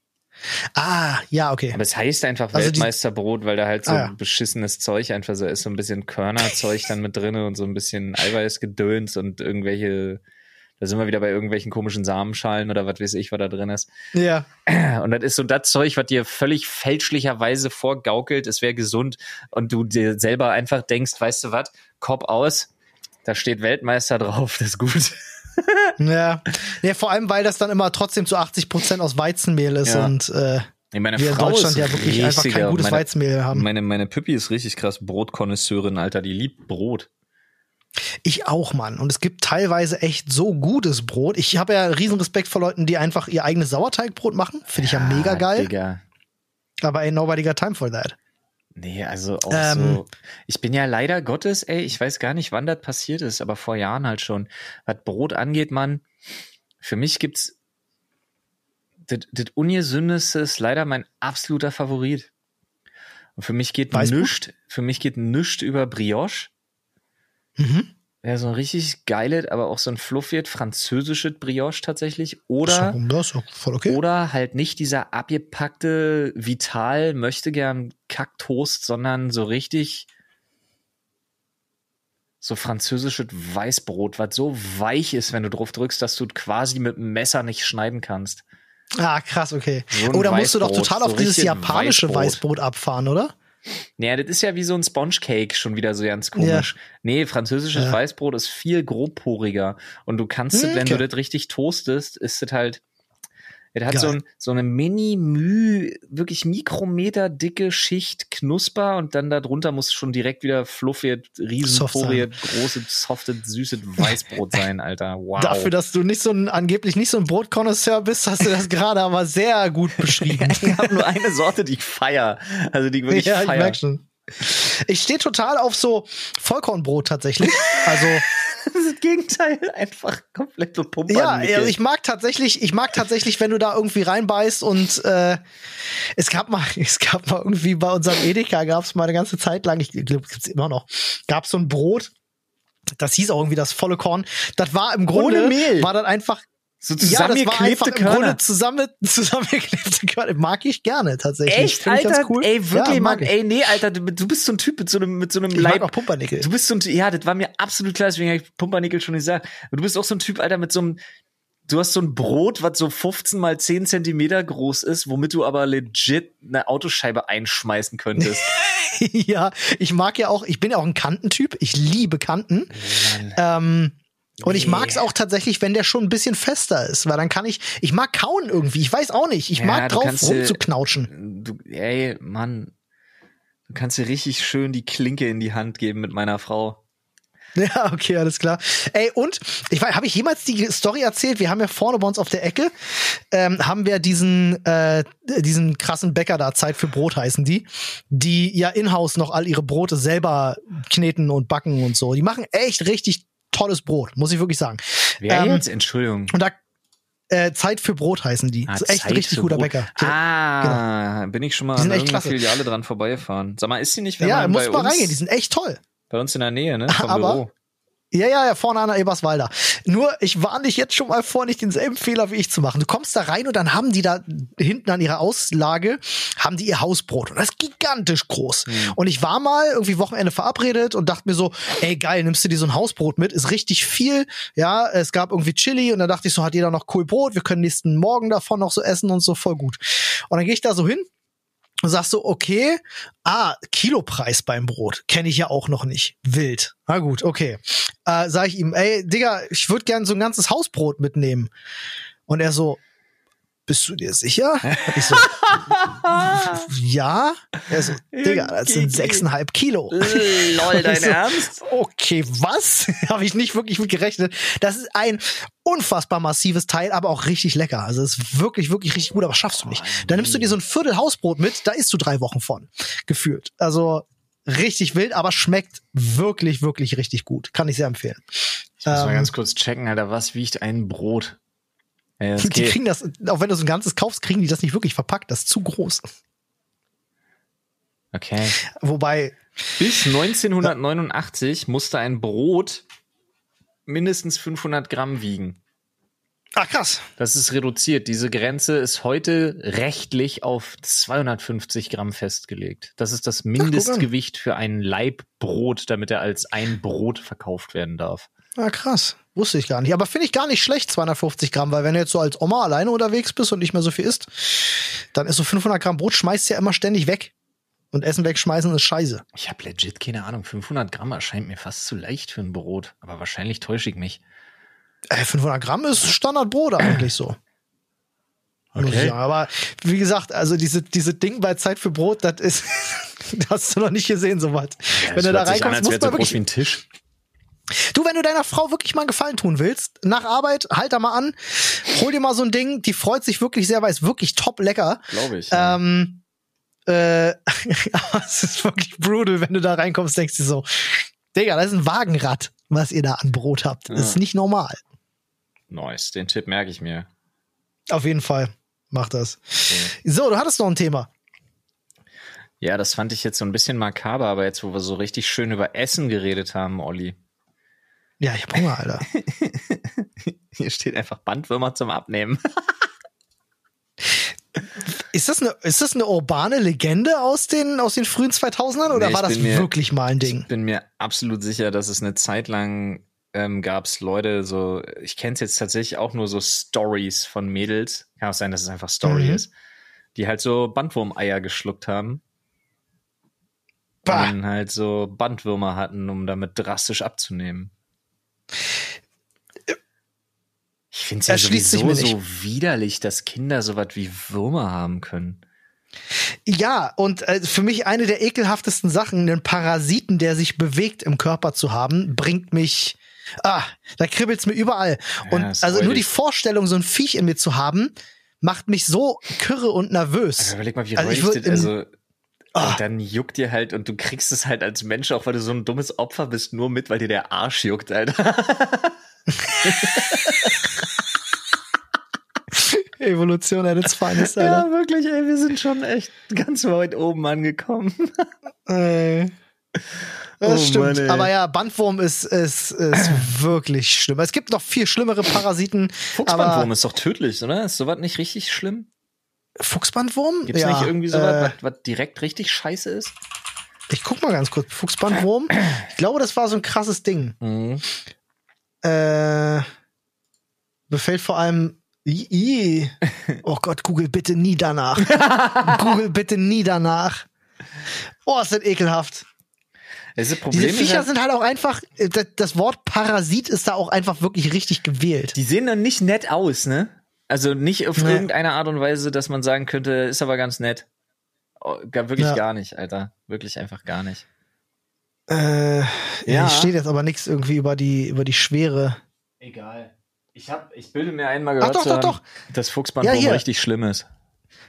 Ah, ja, okay. Aber es heißt einfach Also Weltmeisterbrot, weil da halt so Ah, ja. beschissenes Zeug einfach so ist, so ein bisschen Körnerzeug dann mit drinne und so ein bisschen Eiweißgedöns und irgendwelche, da sind wir wieder bei irgendwelchen komischen Samenschalen oder was weiß ich, was da drin ist. Ja. Und das ist so das Zeug, was dir völlig fälschlicherweise vorgaukelt, es wäre gesund und du dir selber einfach denkst, weißt du was, Kopf aus, da steht Weltmeister drauf, das ist gut. [laughs] Ja. ja, vor allem, weil das dann immer trotzdem zu 80 Prozent aus Weizenmehl ist Ja. und äh, meine Wir in Frau Deutschland ist ja wirklich einfach kein gutes meine, Weizenmehl haben. Meine, meine Püppi ist richtig krass Brotkonnoisseurin, Alter. Die liebt Brot. Ich auch, Mann. Und es gibt teilweise echt so gutes Brot. Ich habe ja riesen Respekt vor Leuten, die einfach ihr eigenes Sauerteigbrot machen. Finde ich ja, mega Ah, geil. Digga. Aber ain't nobody got time for that. Nee, also auch Ähm. so. Ich bin ja leider Gottes, ey, ich weiß gar nicht, wann das passiert ist, aber vor Jahren halt schon. Was Brot angeht, Mann, für mich gibt's das das Ungesündeste ist leider mein absoluter Favorit. Und für mich geht nischt, für mich geht nischt über Brioche. Mhm. Ja, so ein richtig geiles, aber auch so ein fluffiges französisches Brioche tatsächlich. Oder das ist voll okay. oder halt nicht dieser abgepackte Vital möchte gern Kacktoast, sondern so richtig so französisches Weißbrot, was so weich ist, wenn du drauf drückst, dass du quasi mit dem Messer nicht schneiden kannst. Ah, krass, okay. So ein oh, da musst du doch Weißbrot, total so auf dieses japanische Weißbrot. Weißbrot. abfahren, oder? Naja, das ist ja wie so ein Sponge Cake, schon wieder so ganz komisch. Nee, französisches Ja. Weißbrot ist viel grobporiger. Und du kannst, Hm, es, wenn okay. du das richtig toastest, ist das halt, es hat Geil. so, ein, so eine mini-müh, wirklich mikrometer dicke Schicht Knusper und dann darunter muss schon direkt wieder fluffig, riesenporige, großes, softes, süßes Weißbrot [laughs] sein, Alter. Wow. Dafür, dass du nicht so ein, angeblich nicht so ein Brotkonnoisseur bist, hast du das gerade aber sehr gut [laughs] beschrieben. ich habe nur eine Sorte, die ich feier. Also die wirklich ja, ich feier. merk schon. Ich stehe total auf so Vollkornbrot tatsächlich. Also [laughs] [laughs] Das ist das Gegenteil, einfach komplett so ja, Pumpernickel. also ich mag tatsächlich, ich mag tatsächlich, wenn du da irgendwie reinbeißt und äh, es gab mal, [laughs] es gab mal irgendwie bei unserem Edeka gab es mal eine ganze Zeit lang, ich glaube, gibt's immer noch, gab so ein Brot. Das hieß auch irgendwie das volle Korn. Das war im Grunde Mehl. war das einfach so ja, zusammengeklebte Grunde Körner. zusammen, [laughs] zusammengeklebte Körner. Mag ich gerne tatsächlich. Echt, Alter? cool. Ey, wirklich, ja, mag Mann, ey, nee, Alter, du, bist so ein Typ mit so einem, mit so einem Ich mag Leib. auch Pumpernickel. Du bist so ein Typ, ja, das war mir absolut klar, deswegen habe ich Pumpernickel schon gesagt. Du bist auch so ein Typ, Alter, mit so einem, du hast so ein Brot, was so 15 mal 10 Zentimeter groß ist, womit du aber legit eine Autoscheibe einschmeißen könntest. [laughs] ja, ich mag ja auch, ich bin ja auch ein Kantentyp. Ich liebe Kanten. Ähm, und ich mag es auch tatsächlich, wenn der schon ein bisschen fester ist, weil dann kann ich, ich mag kauen irgendwie. Ich weiß auch nicht. Ich Ja, mag drauf rumzuknautschen. Du, ey, Mann, du kannst dir richtig schön die Klinke in die Hand geben mit meiner Frau. [laughs] Ja, okay, alles klar. Ey, und ich weiß, habe ich jemals die Story erzählt? Wir haben ja vorne bei uns auf der Ecke, ähm, haben wir diesen, äh, diesen krassen Bäcker da, Zeit für Brot heißen die, die ja in-house noch all ihre Brote selber kneten und backen und so. Die machen echt richtig tolles Brot, muss ich wirklich sagen. Wer Ähm, jetzt? Entschuldigung. Und da äh, Zeit für Brot heißen die. Ah, das ist echt ein Zeit richtig guter Brot. Bäcker. Ah, bin ich schon mal an echt irgendeiner. Filiale dran vorbeigefahren. Sag mal, ist die nicht, wenn ja, muss bei mal reingehen, die sind echt toll. bei uns in der Nähe, ne? Vom Aber- Büro. Ja, ja, ja, vorne an der Eberswalder. Nur, ich warne dich jetzt schon mal vor, nicht denselben Fehler wie ich zu machen. Du kommst da rein und dann haben die da hinten an ihrer Auslage, haben die ihr Hausbrot. Und das ist gigantisch groß. Und ich war mal irgendwie Wochenende verabredet und dachte mir so, ey, geil, nimmst du dir so ein Hausbrot mit? Ist richtig viel. Ja, es gab irgendwie Chili und dann dachte ich so, hat jeder noch cool Brot? Wir können nächsten Morgen davon noch so essen und so, voll gut. Und dann gehe ich da so hin und sagst so, okay, ah, Kilopreis beim Brot, kenne ich ja auch noch nicht. Wild. Na gut, okay. Äh, sag ich ihm, ey, Digga, ich würde gern so ein ganzes Hausbrot mitnehmen. Und er so, bist du dir sicher? Ich so, [laughs] ja. Er so, Digga, das sind sechseinhalb Kilo. Lol, [laughs] ich so, Ernst? Okay, was? [laughs] Habe ich nicht wirklich mit gerechnet. Das ist ein unfassbar massives Teil, aber auch richtig lecker. Also es ist wirklich, wirklich richtig gut, aber schaffst du nicht. Dann nimmst du dir so ein Viertel Hausbrot mit, da isst du drei Wochen von. Gefühlt. Also richtig wild, aber schmeckt wirklich, wirklich richtig gut. Kann ich sehr empfehlen. Ich muss mal Ähm, ganz kurz checken, Alter, was wiegt ein Brot? Das Die geht. kriegen das, auch wenn du so ein ganzes kaufst, kriegen die das nicht wirklich verpackt. Das ist zu groß. Okay. Wobei, Bis 1989 musste ein Brot mindestens 500 Gramm wiegen. ah krass. Das ist reduziert. Diese Grenze ist heute rechtlich auf 250 Gramm festgelegt. Das ist das Mindestgewicht für ein Laib Brot, damit er als ein Brot verkauft werden darf. Ah, krass. Wusste ich gar nicht. Aber finde ich gar nicht schlecht, 250 Gramm, weil wenn du jetzt so als Oma alleine unterwegs bist und nicht mehr so viel isst, dann ist so 500 Gramm Brot, schmeißt ja immer ständig weg. Und Essen wegschmeißen ist scheiße. Ich habe legit keine Ahnung. 500 Gramm erscheint mir fast zu leicht für ein Brot. Aber wahrscheinlich täusche ich mich. Äh, 500 Gramm ist Standardbrot eigentlich so. Okay. Aber wie gesagt, also diese, diese Ding bei Zeit für Brot, das ist, [laughs] das hast du noch nicht gesehen, sowas. wenn du da reinkommst, musst du so groß wirklich wie ein Tisch. Du, wenn du deiner Frau wirklich mal einen Gefallen tun willst, nach Arbeit, halt da mal an, hol dir mal so ein Ding, die freut sich wirklich sehr, weil es wirklich top lecker. Glaube ich. ja. Ähm, äh, [laughs] aber es ist wirklich brutal, wenn du da reinkommst, denkst du so, Digga, das ist ein Wagenrad, was ihr da an Brot habt. Das ist Ja. nicht normal. Nice, den Tipp merke ich mir. Auf jeden Fall. Mach das. So, du hattest noch ein Thema. Ja, das fand ich jetzt so ein bisschen makaber, aber jetzt, wo wir so richtig schön über Essen geredet haben, Olli. Ja, ich hab Hunger, Alter. [laughs] Hier steht einfach Bandwürmer zum Abnehmen. [laughs] Ist das eine, ist das eine urbane Legende aus den, aus den frühen 2000ern oder Nee, war das mir- wirklich mal ein Ding? Ich bin mir absolut sicher, dass es eine Zeit lang ähm, gab es Leute so, ich kenne es jetzt tatsächlich auch nur so Stories von Mädels. Kann auch sein, dass es einfach Story Mhm. ist. Die halt so Bandwurmeier geschluckt haben. Bah. Und halt so Bandwürmer hatten, um damit drastisch abzunehmen. Ich finde es ja sowieso so widerlich, dass Kinder sowas wie Würmer haben können. Ja, und äh, für mich eine der ekelhaftesten Sachen, einen Parasiten, der sich bewegt im Körper zu haben, bringt mich. Ah, da kribbelt's mir überall. Und ist also nur die. Vorstellung, so ein Viech in mir zu haben, macht mich so kirre und nervös. Also überleg mal, wie Also ich würd also. Und dann juckt dir halt und du kriegst es halt als Mensch, auch weil du so ein dummes Opfer bist, nur mit, weil dir der Arsch juckt, Alter. [laughs] Evolution at its finest, Alter. wirklich, ey, wir sind schon echt ganz weit oben angekommen. [laughs] Äh, Das Oh stimmt. Mann, ey. Aber ja, Bandwurm ist, ist, ist [clears throat] wirklich schlimm. Es gibt noch viel schlimmere Parasiten. Fuchsbandwurm ist doch tödlich, oder? Ist sowas nicht richtig schlimm? Fuchsbandwurm? Gibt's ja, nicht irgendwie sowas, äh, was, was direkt richtig scheiße ist? Ich guck mal ganz kurz. Fuchsbandwurm. Ich glaube, das war so ein krasses Ding. Mhm. Äh, befällt vor allem. I, I. [laughs] Oh Gott, Google bitte nie danach. [laughs] Google bitte nie danach. Oh, ist das ekelhaft. Das ist das Problem Diese Viecher halt, sind halt auch einfach. äh, Das, das Wort Parasit ist da auch einfach wirklich richtig gewählt. die sehen dann nicht nett aus, ne? Also nicht auf Nee. irgendeine Art und Weise, dass man sagen könnte, ist aber ganz nett. Oh, gar, wirklich Ja. gar nicht, Alter. Wirklich einfach gar nicht. Äh, ja. Ja. Hier steht jetzt aber nichts irgendwie über die, über die Schwere. Egal. Ich hab, ich bilde mir einmal gehört doch, zu doch, haben, doch. dass Fuchsbandwurm Ja, hier. richtig schlimm ist.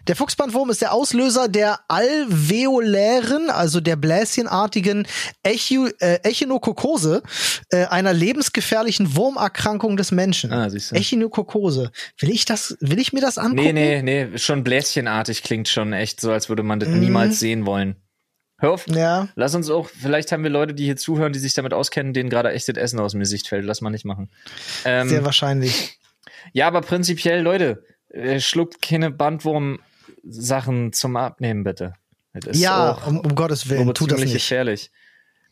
Der Fuchsbandwurm ist der Auslöser der alveolären, also der bläschenartigen Echi äh, Echinokokose, äh, einer lebensgefährlichen Wurmerkrankung des Menschen. Ah, siehst du. Echinokokose. Will ich das, will ich mir das angucken? Nee, nee, nee, schon bläschenartig klingt schon echt so, als würde man das Mhm. niemals sehen wollen. Hör auf. Ja. Lass uns auch, vielleicht haben wir Leute, die hier zuhören, die sich damit auskennen, denen gerade echtes Essen aus dem Gesicht fällt. Lass mal nicht machen. Ähm, Sehr wahrscheinlich. ja, aber prinzipiell, Leute, äh, schluckt keine Bandwurm-Sachen zum Abnehmen, bitte. Ja, auch um, um Gottes Willen, tut das nicht. gefährlich.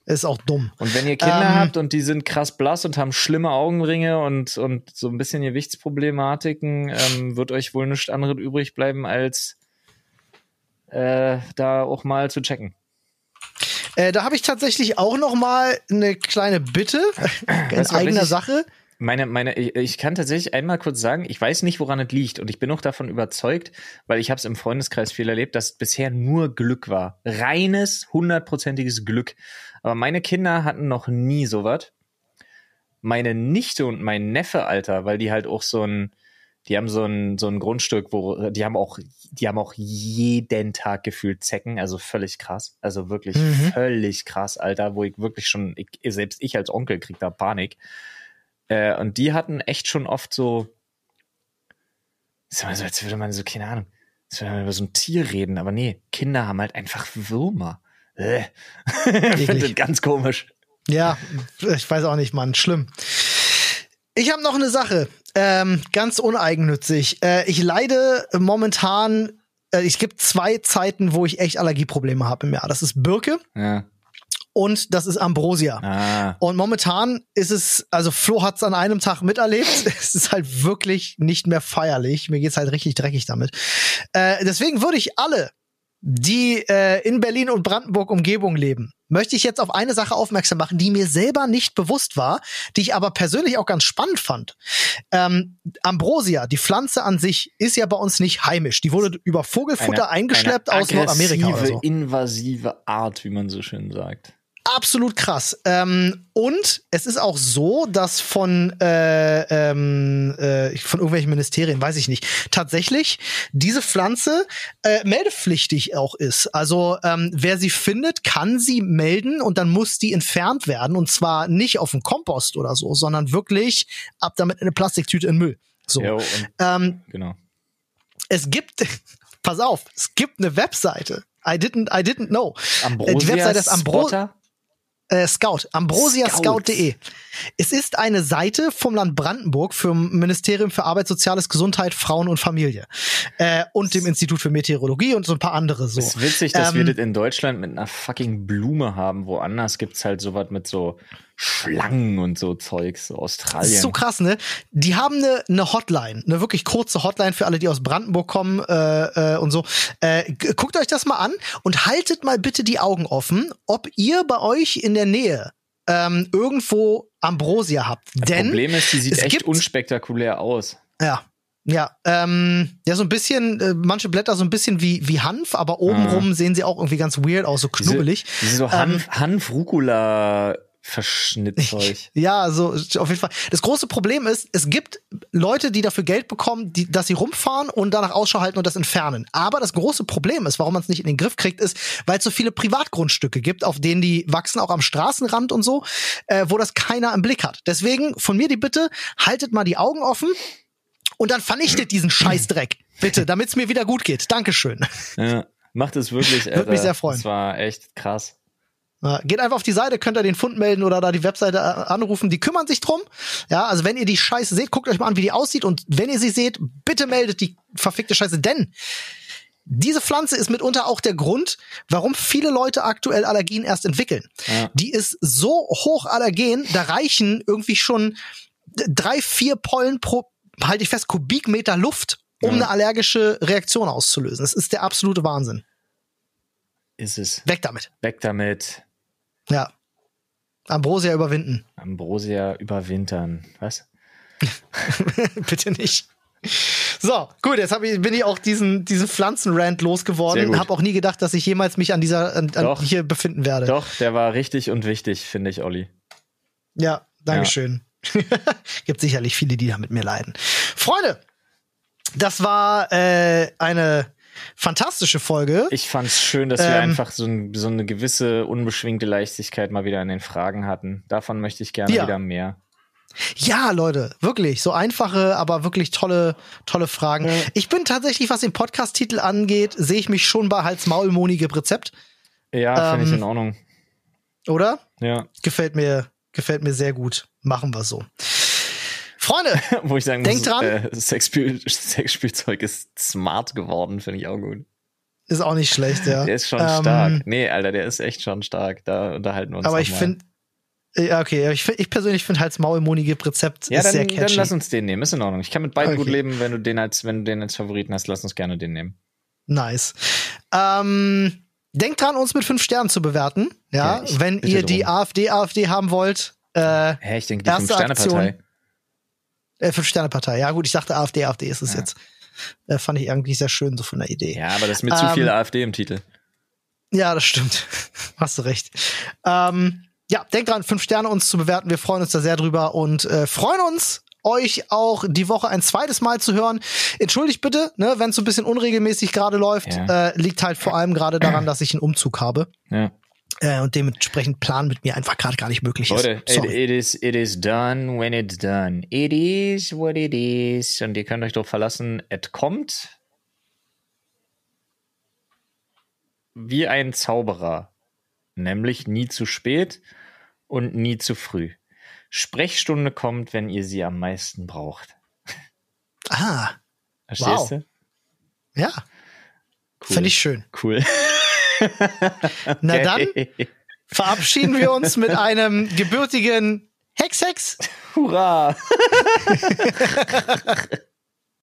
Ist auch dumm. Und wenn ihr Kinder Ähm, habt und die sind krass blass und haben schlimme Augenringe und, und so ein bisschen Gewichtsproblematiken, ähm, wird euch wohl nichts anderes übrig bleiben, als äh, da auch mal zu checken. Äh, da habe ich tatsächlich auch noch mal eine kleine Bitte [laughs] in eigener Sache. Meine, meine, ich kann tatsächlich einmal kurz sagen, ich weiß nicht, woran es liegt und ich bin auch davon überzeugt, weil ich habe es im Freundeskreis viel erlebt, dass bisher nur Glück war. Reines, hundertprozentiges Glück. Aber meine Kinder hatten noch nie sowas. Meine Nichte und mein Neffe, Alter, weil die halt auch so ein, die haben so ein, so ein Grundstück, wo, die haben auch, die haben auch jeden Tag gefühlt Zecken, also völlig krass. Also wirklich Mhm. völlig krass, Alter, wo ich wirklich schon, ich, selbst ich als Onkel krieg da Panik. Äh, und die hatten echt schon oft so, so, als würde man so, keine Ahnung, als würde man über so ein Tier reden, aber nee, Kinder haben halt einfach Würmer. Äh. [laughs] Ich finde das ganz komisch. Ja, ich weiß auch nicht, Mann. Schlimm. Ich habe noch eine Sache, ähm, ganz uneigennützig. Äh, ich leide momentan, äh, es gibt zwei Zeiten, wo ich echt Allergieprobleme habe im Jahr. Das ist Birke Ja. Und das ist Ambrosia. Ah. Und momentan ist es, also Flo hat es an einem Tag miterlebt. [laughs] Es ist halt wirklich nicht mehr feierlich. Mir geht's halt richtig dreckig damit. Äh, deswegen würde ich alle die äh, in Berlin und Brandenburg Umgebung leben, möchte ich jetzt auf eine Sache aufmerksam machen, die mir selber nicht bewusst war, die ich aber persönlich auch ganz spannend fand. Ähm, Ambrosia, die Pflanze an sich, ist ja bei uns nicht heimisch. Die wurde über Vogelfutter eingeschleppt eine aus Nordamerika oder so. invasive Art, wie man so schön sagt. Absolut krass. Ähm, und es ist auch so, dass von, äh, ähm, äh, von irgendwelchen Ministerien, weiß ich nicht, tatsächlich diese Pflanze äh, meldepflichtig auch ist. Also ähm, wer sie findet, kann sie melden und dann muss die entfernt werden. Und zwar nicht auf dem Kompost oder so, sondern wirklich ab damit in eine Plastiktüte in Müll. So. Und, Ähm, genau. es gibt, [laughs] pass auf, es gibt eine Webseite. I didn't, I didn't know. Ambrosia die Webseite ist Ambro Spotter? Äh, Scout, ambrosiascout.de. Scout. Es ist eine Seite vom Land Brandenburg vom Ministerium für Arbeit, Soziales, Gesundheit, Frauen und Familie äh, und dem Institut für Meteorologie und so ein paar andere so. Es ist witzig, dass Ähm, wir das in Deutschland mit einer fucking Blume haben. Woanders gibt's halt sowas mit so Schlangen und so Zeugs. So Das Australien. ist so krass, ne? Die haben eine ne Hotline, eine wirklich kurze Hotline für alle, die aus Brandenburg kommen äh, äh, und so. Äh, guckt euch das mal an und haltet mal bitte die Augen offen, ob ihr bei euch in der Nähe ähm, irgendwo Ambrosia habt. Denn Problem ist, die sieht echt unspektakulär aus. Ja. Ja, ähm, ja, so ein bisschen, äh, manche Blätter so ein bisschen wie, wie Hanf, aber obenrum sehen sie auch irgendwie ganz weird aus, so knubbelig. Diese, diese so Ähm, Hanf, Hanf-Rucola Verschnittzeug. Ja, so auf jeden Fall. Das große Problem ist, es gibt Leute, die dafür Geld bekommen, die, dass sie rumfahren und danach Ausschau halten und das entfernen. Aber das große Problem ist, warum man es nicht in den Griff kriegt, ist, weil es so viele Privatgrundstücke gibt, auf denen die wachsen, auch am Straßenrand und so, äh, wo das keiner im Blick hat. Deswegen von mir die Bitte, haltet mal die Augen offen und dann vernichtet diesen Scheißdreck. Bitte, damit es mir wieder gut geht. Dankeschön. Ja, macht es wirklich. Würde mich sehr freuen. Das war echt krass. Geht einfach auf die Seite, könnt ihr den Fund melden oder da die Webseite äh, anrufen. Die kümmern sich drum. Ja, also wenn ihr die Scheiße seht, guckt euch mal an, wie die aussieht. Und wenn ihr sie seht, bitte meldet die verfickte Scheiße. Denn diese Pflanze ist mitunter auch der Grund, warum viele Leute aktuell Allergien erst entwickeln. Ja. Die ist so hoch allergen, da reichen irgendwie schon drei, vier Pollen pro, halte ich fest, Kubikmeter Luft, um Ja. eine allergische Reaktion auszulösen. Das ist der absolute Wahnsinn. Ist es. Weg damit. Weg damit. Ja. Ambrosia überwinden. Ambrosia überwintern. Was? [laughs] Bitte nicht. So, gut, jetzt ich, bin ich auch diesen, diesen Pflanzenrand losgeworden. gut. Hab auch nie gedacht, dass ich jemals mich an dieser, an, an hier befinden werde. Doch, der war richtig und wichtig, finde ich, Olli. Ja, Dankeschön. [laughs] Gibt sicherlich viele, die da mit mir leiden. Freunde, das war äh, eine fantastische Folge. Ich fand's schön, dass wir Ähm. einfach so, ein, so eine gewisse unbeschwingte Leichtigkeit mal wieder an den Fragen hatten. Davon möchte ich gerne Ja. wieder mehr. Ja, Leute, wirklich. So einfache, aber wirklich tolle, tolle Fragen. Ich bin tatsächlich, was den Podcast-Titel angeht, sehe ich mich schon bei Hals-Maul-Monige Rezept, Ja, finde ich Ähm. in Ordnung. oder? Ja. Gefällt mir, gefällt mir sehr gut. Machen wir so. Freunde, [laughs] Wo ich sagen muss, dran. Äh, Sexspiel Sexspielzeug ist smart geworden, finde ich auch gut. ist auch nicht schlecht, ja. Der ist schon Ähm, stark. Nee, Alter, der ist echt schon stark. Da unterhalten wir uns Aber ich finde, ja, okay, ich, find- ich persönlich finde halt das Maulmonige Rezept Ja, ist sehr dann, dann catchy. lass uns den nehmen. Ist in Ordnung. Ich kann mit beiden Okay. gut leben, wenn du den als, wenn du den als Favoriten hast, lass uns gerne den nehmen. Nice. Ähm, denkt dran, uns mit fünf Sternen zu bewerten. Ja, Ja, wenn ihr die drum. AfD, AfD haben wollt. Äh, Hä, ich denke, die Erste Fünf-Sterne-Partei. Äh, Fünf-Sterne-Partei. Ja, gut, ich dachte AfD, AfD ist es Ja. jetzt. Äh, fand ich irgendwie sehr schön, so von der Idee. Ja, aber das ist mit zu Ähm, viel AfD im Titel. Ja, das stimmt. [laughs] Hast du recht. Ähm, ja, denkt dran, fünf Sterne uns zu bewerten. Wir freuen uns da sehr drüber und äh, freuen uns, euch auch die Woche ein zweites Mal zu hören. Entschuldigt bitte, ne, wenn es so ein bisschen unregelmäßig gerade läuft. Ja. Äh, liegt halt vor allem gerade daran, dass ich einen Umzug habe. Ja. Äh, und dementsprechend Plan mit mir einfach gerade gar nicht möglich Leute, ist. it, Sorry. it, is, it is done when it's done. It is what it is. Und ihr könnt euch darauf verlassen, es kommt wie ein Zauberer. Nämlich nie zu spät und nie zu früh. Sprechstunde kommt, wenn ihr sie am meisten braucht. Ah, Verstehst Wow. du? ja, Cool. finde ich schön. cool. [laughs] [laughs] Na dann verabschieden wir uns mit einem gebürtigen Hex Hex. Hurra! [laughs]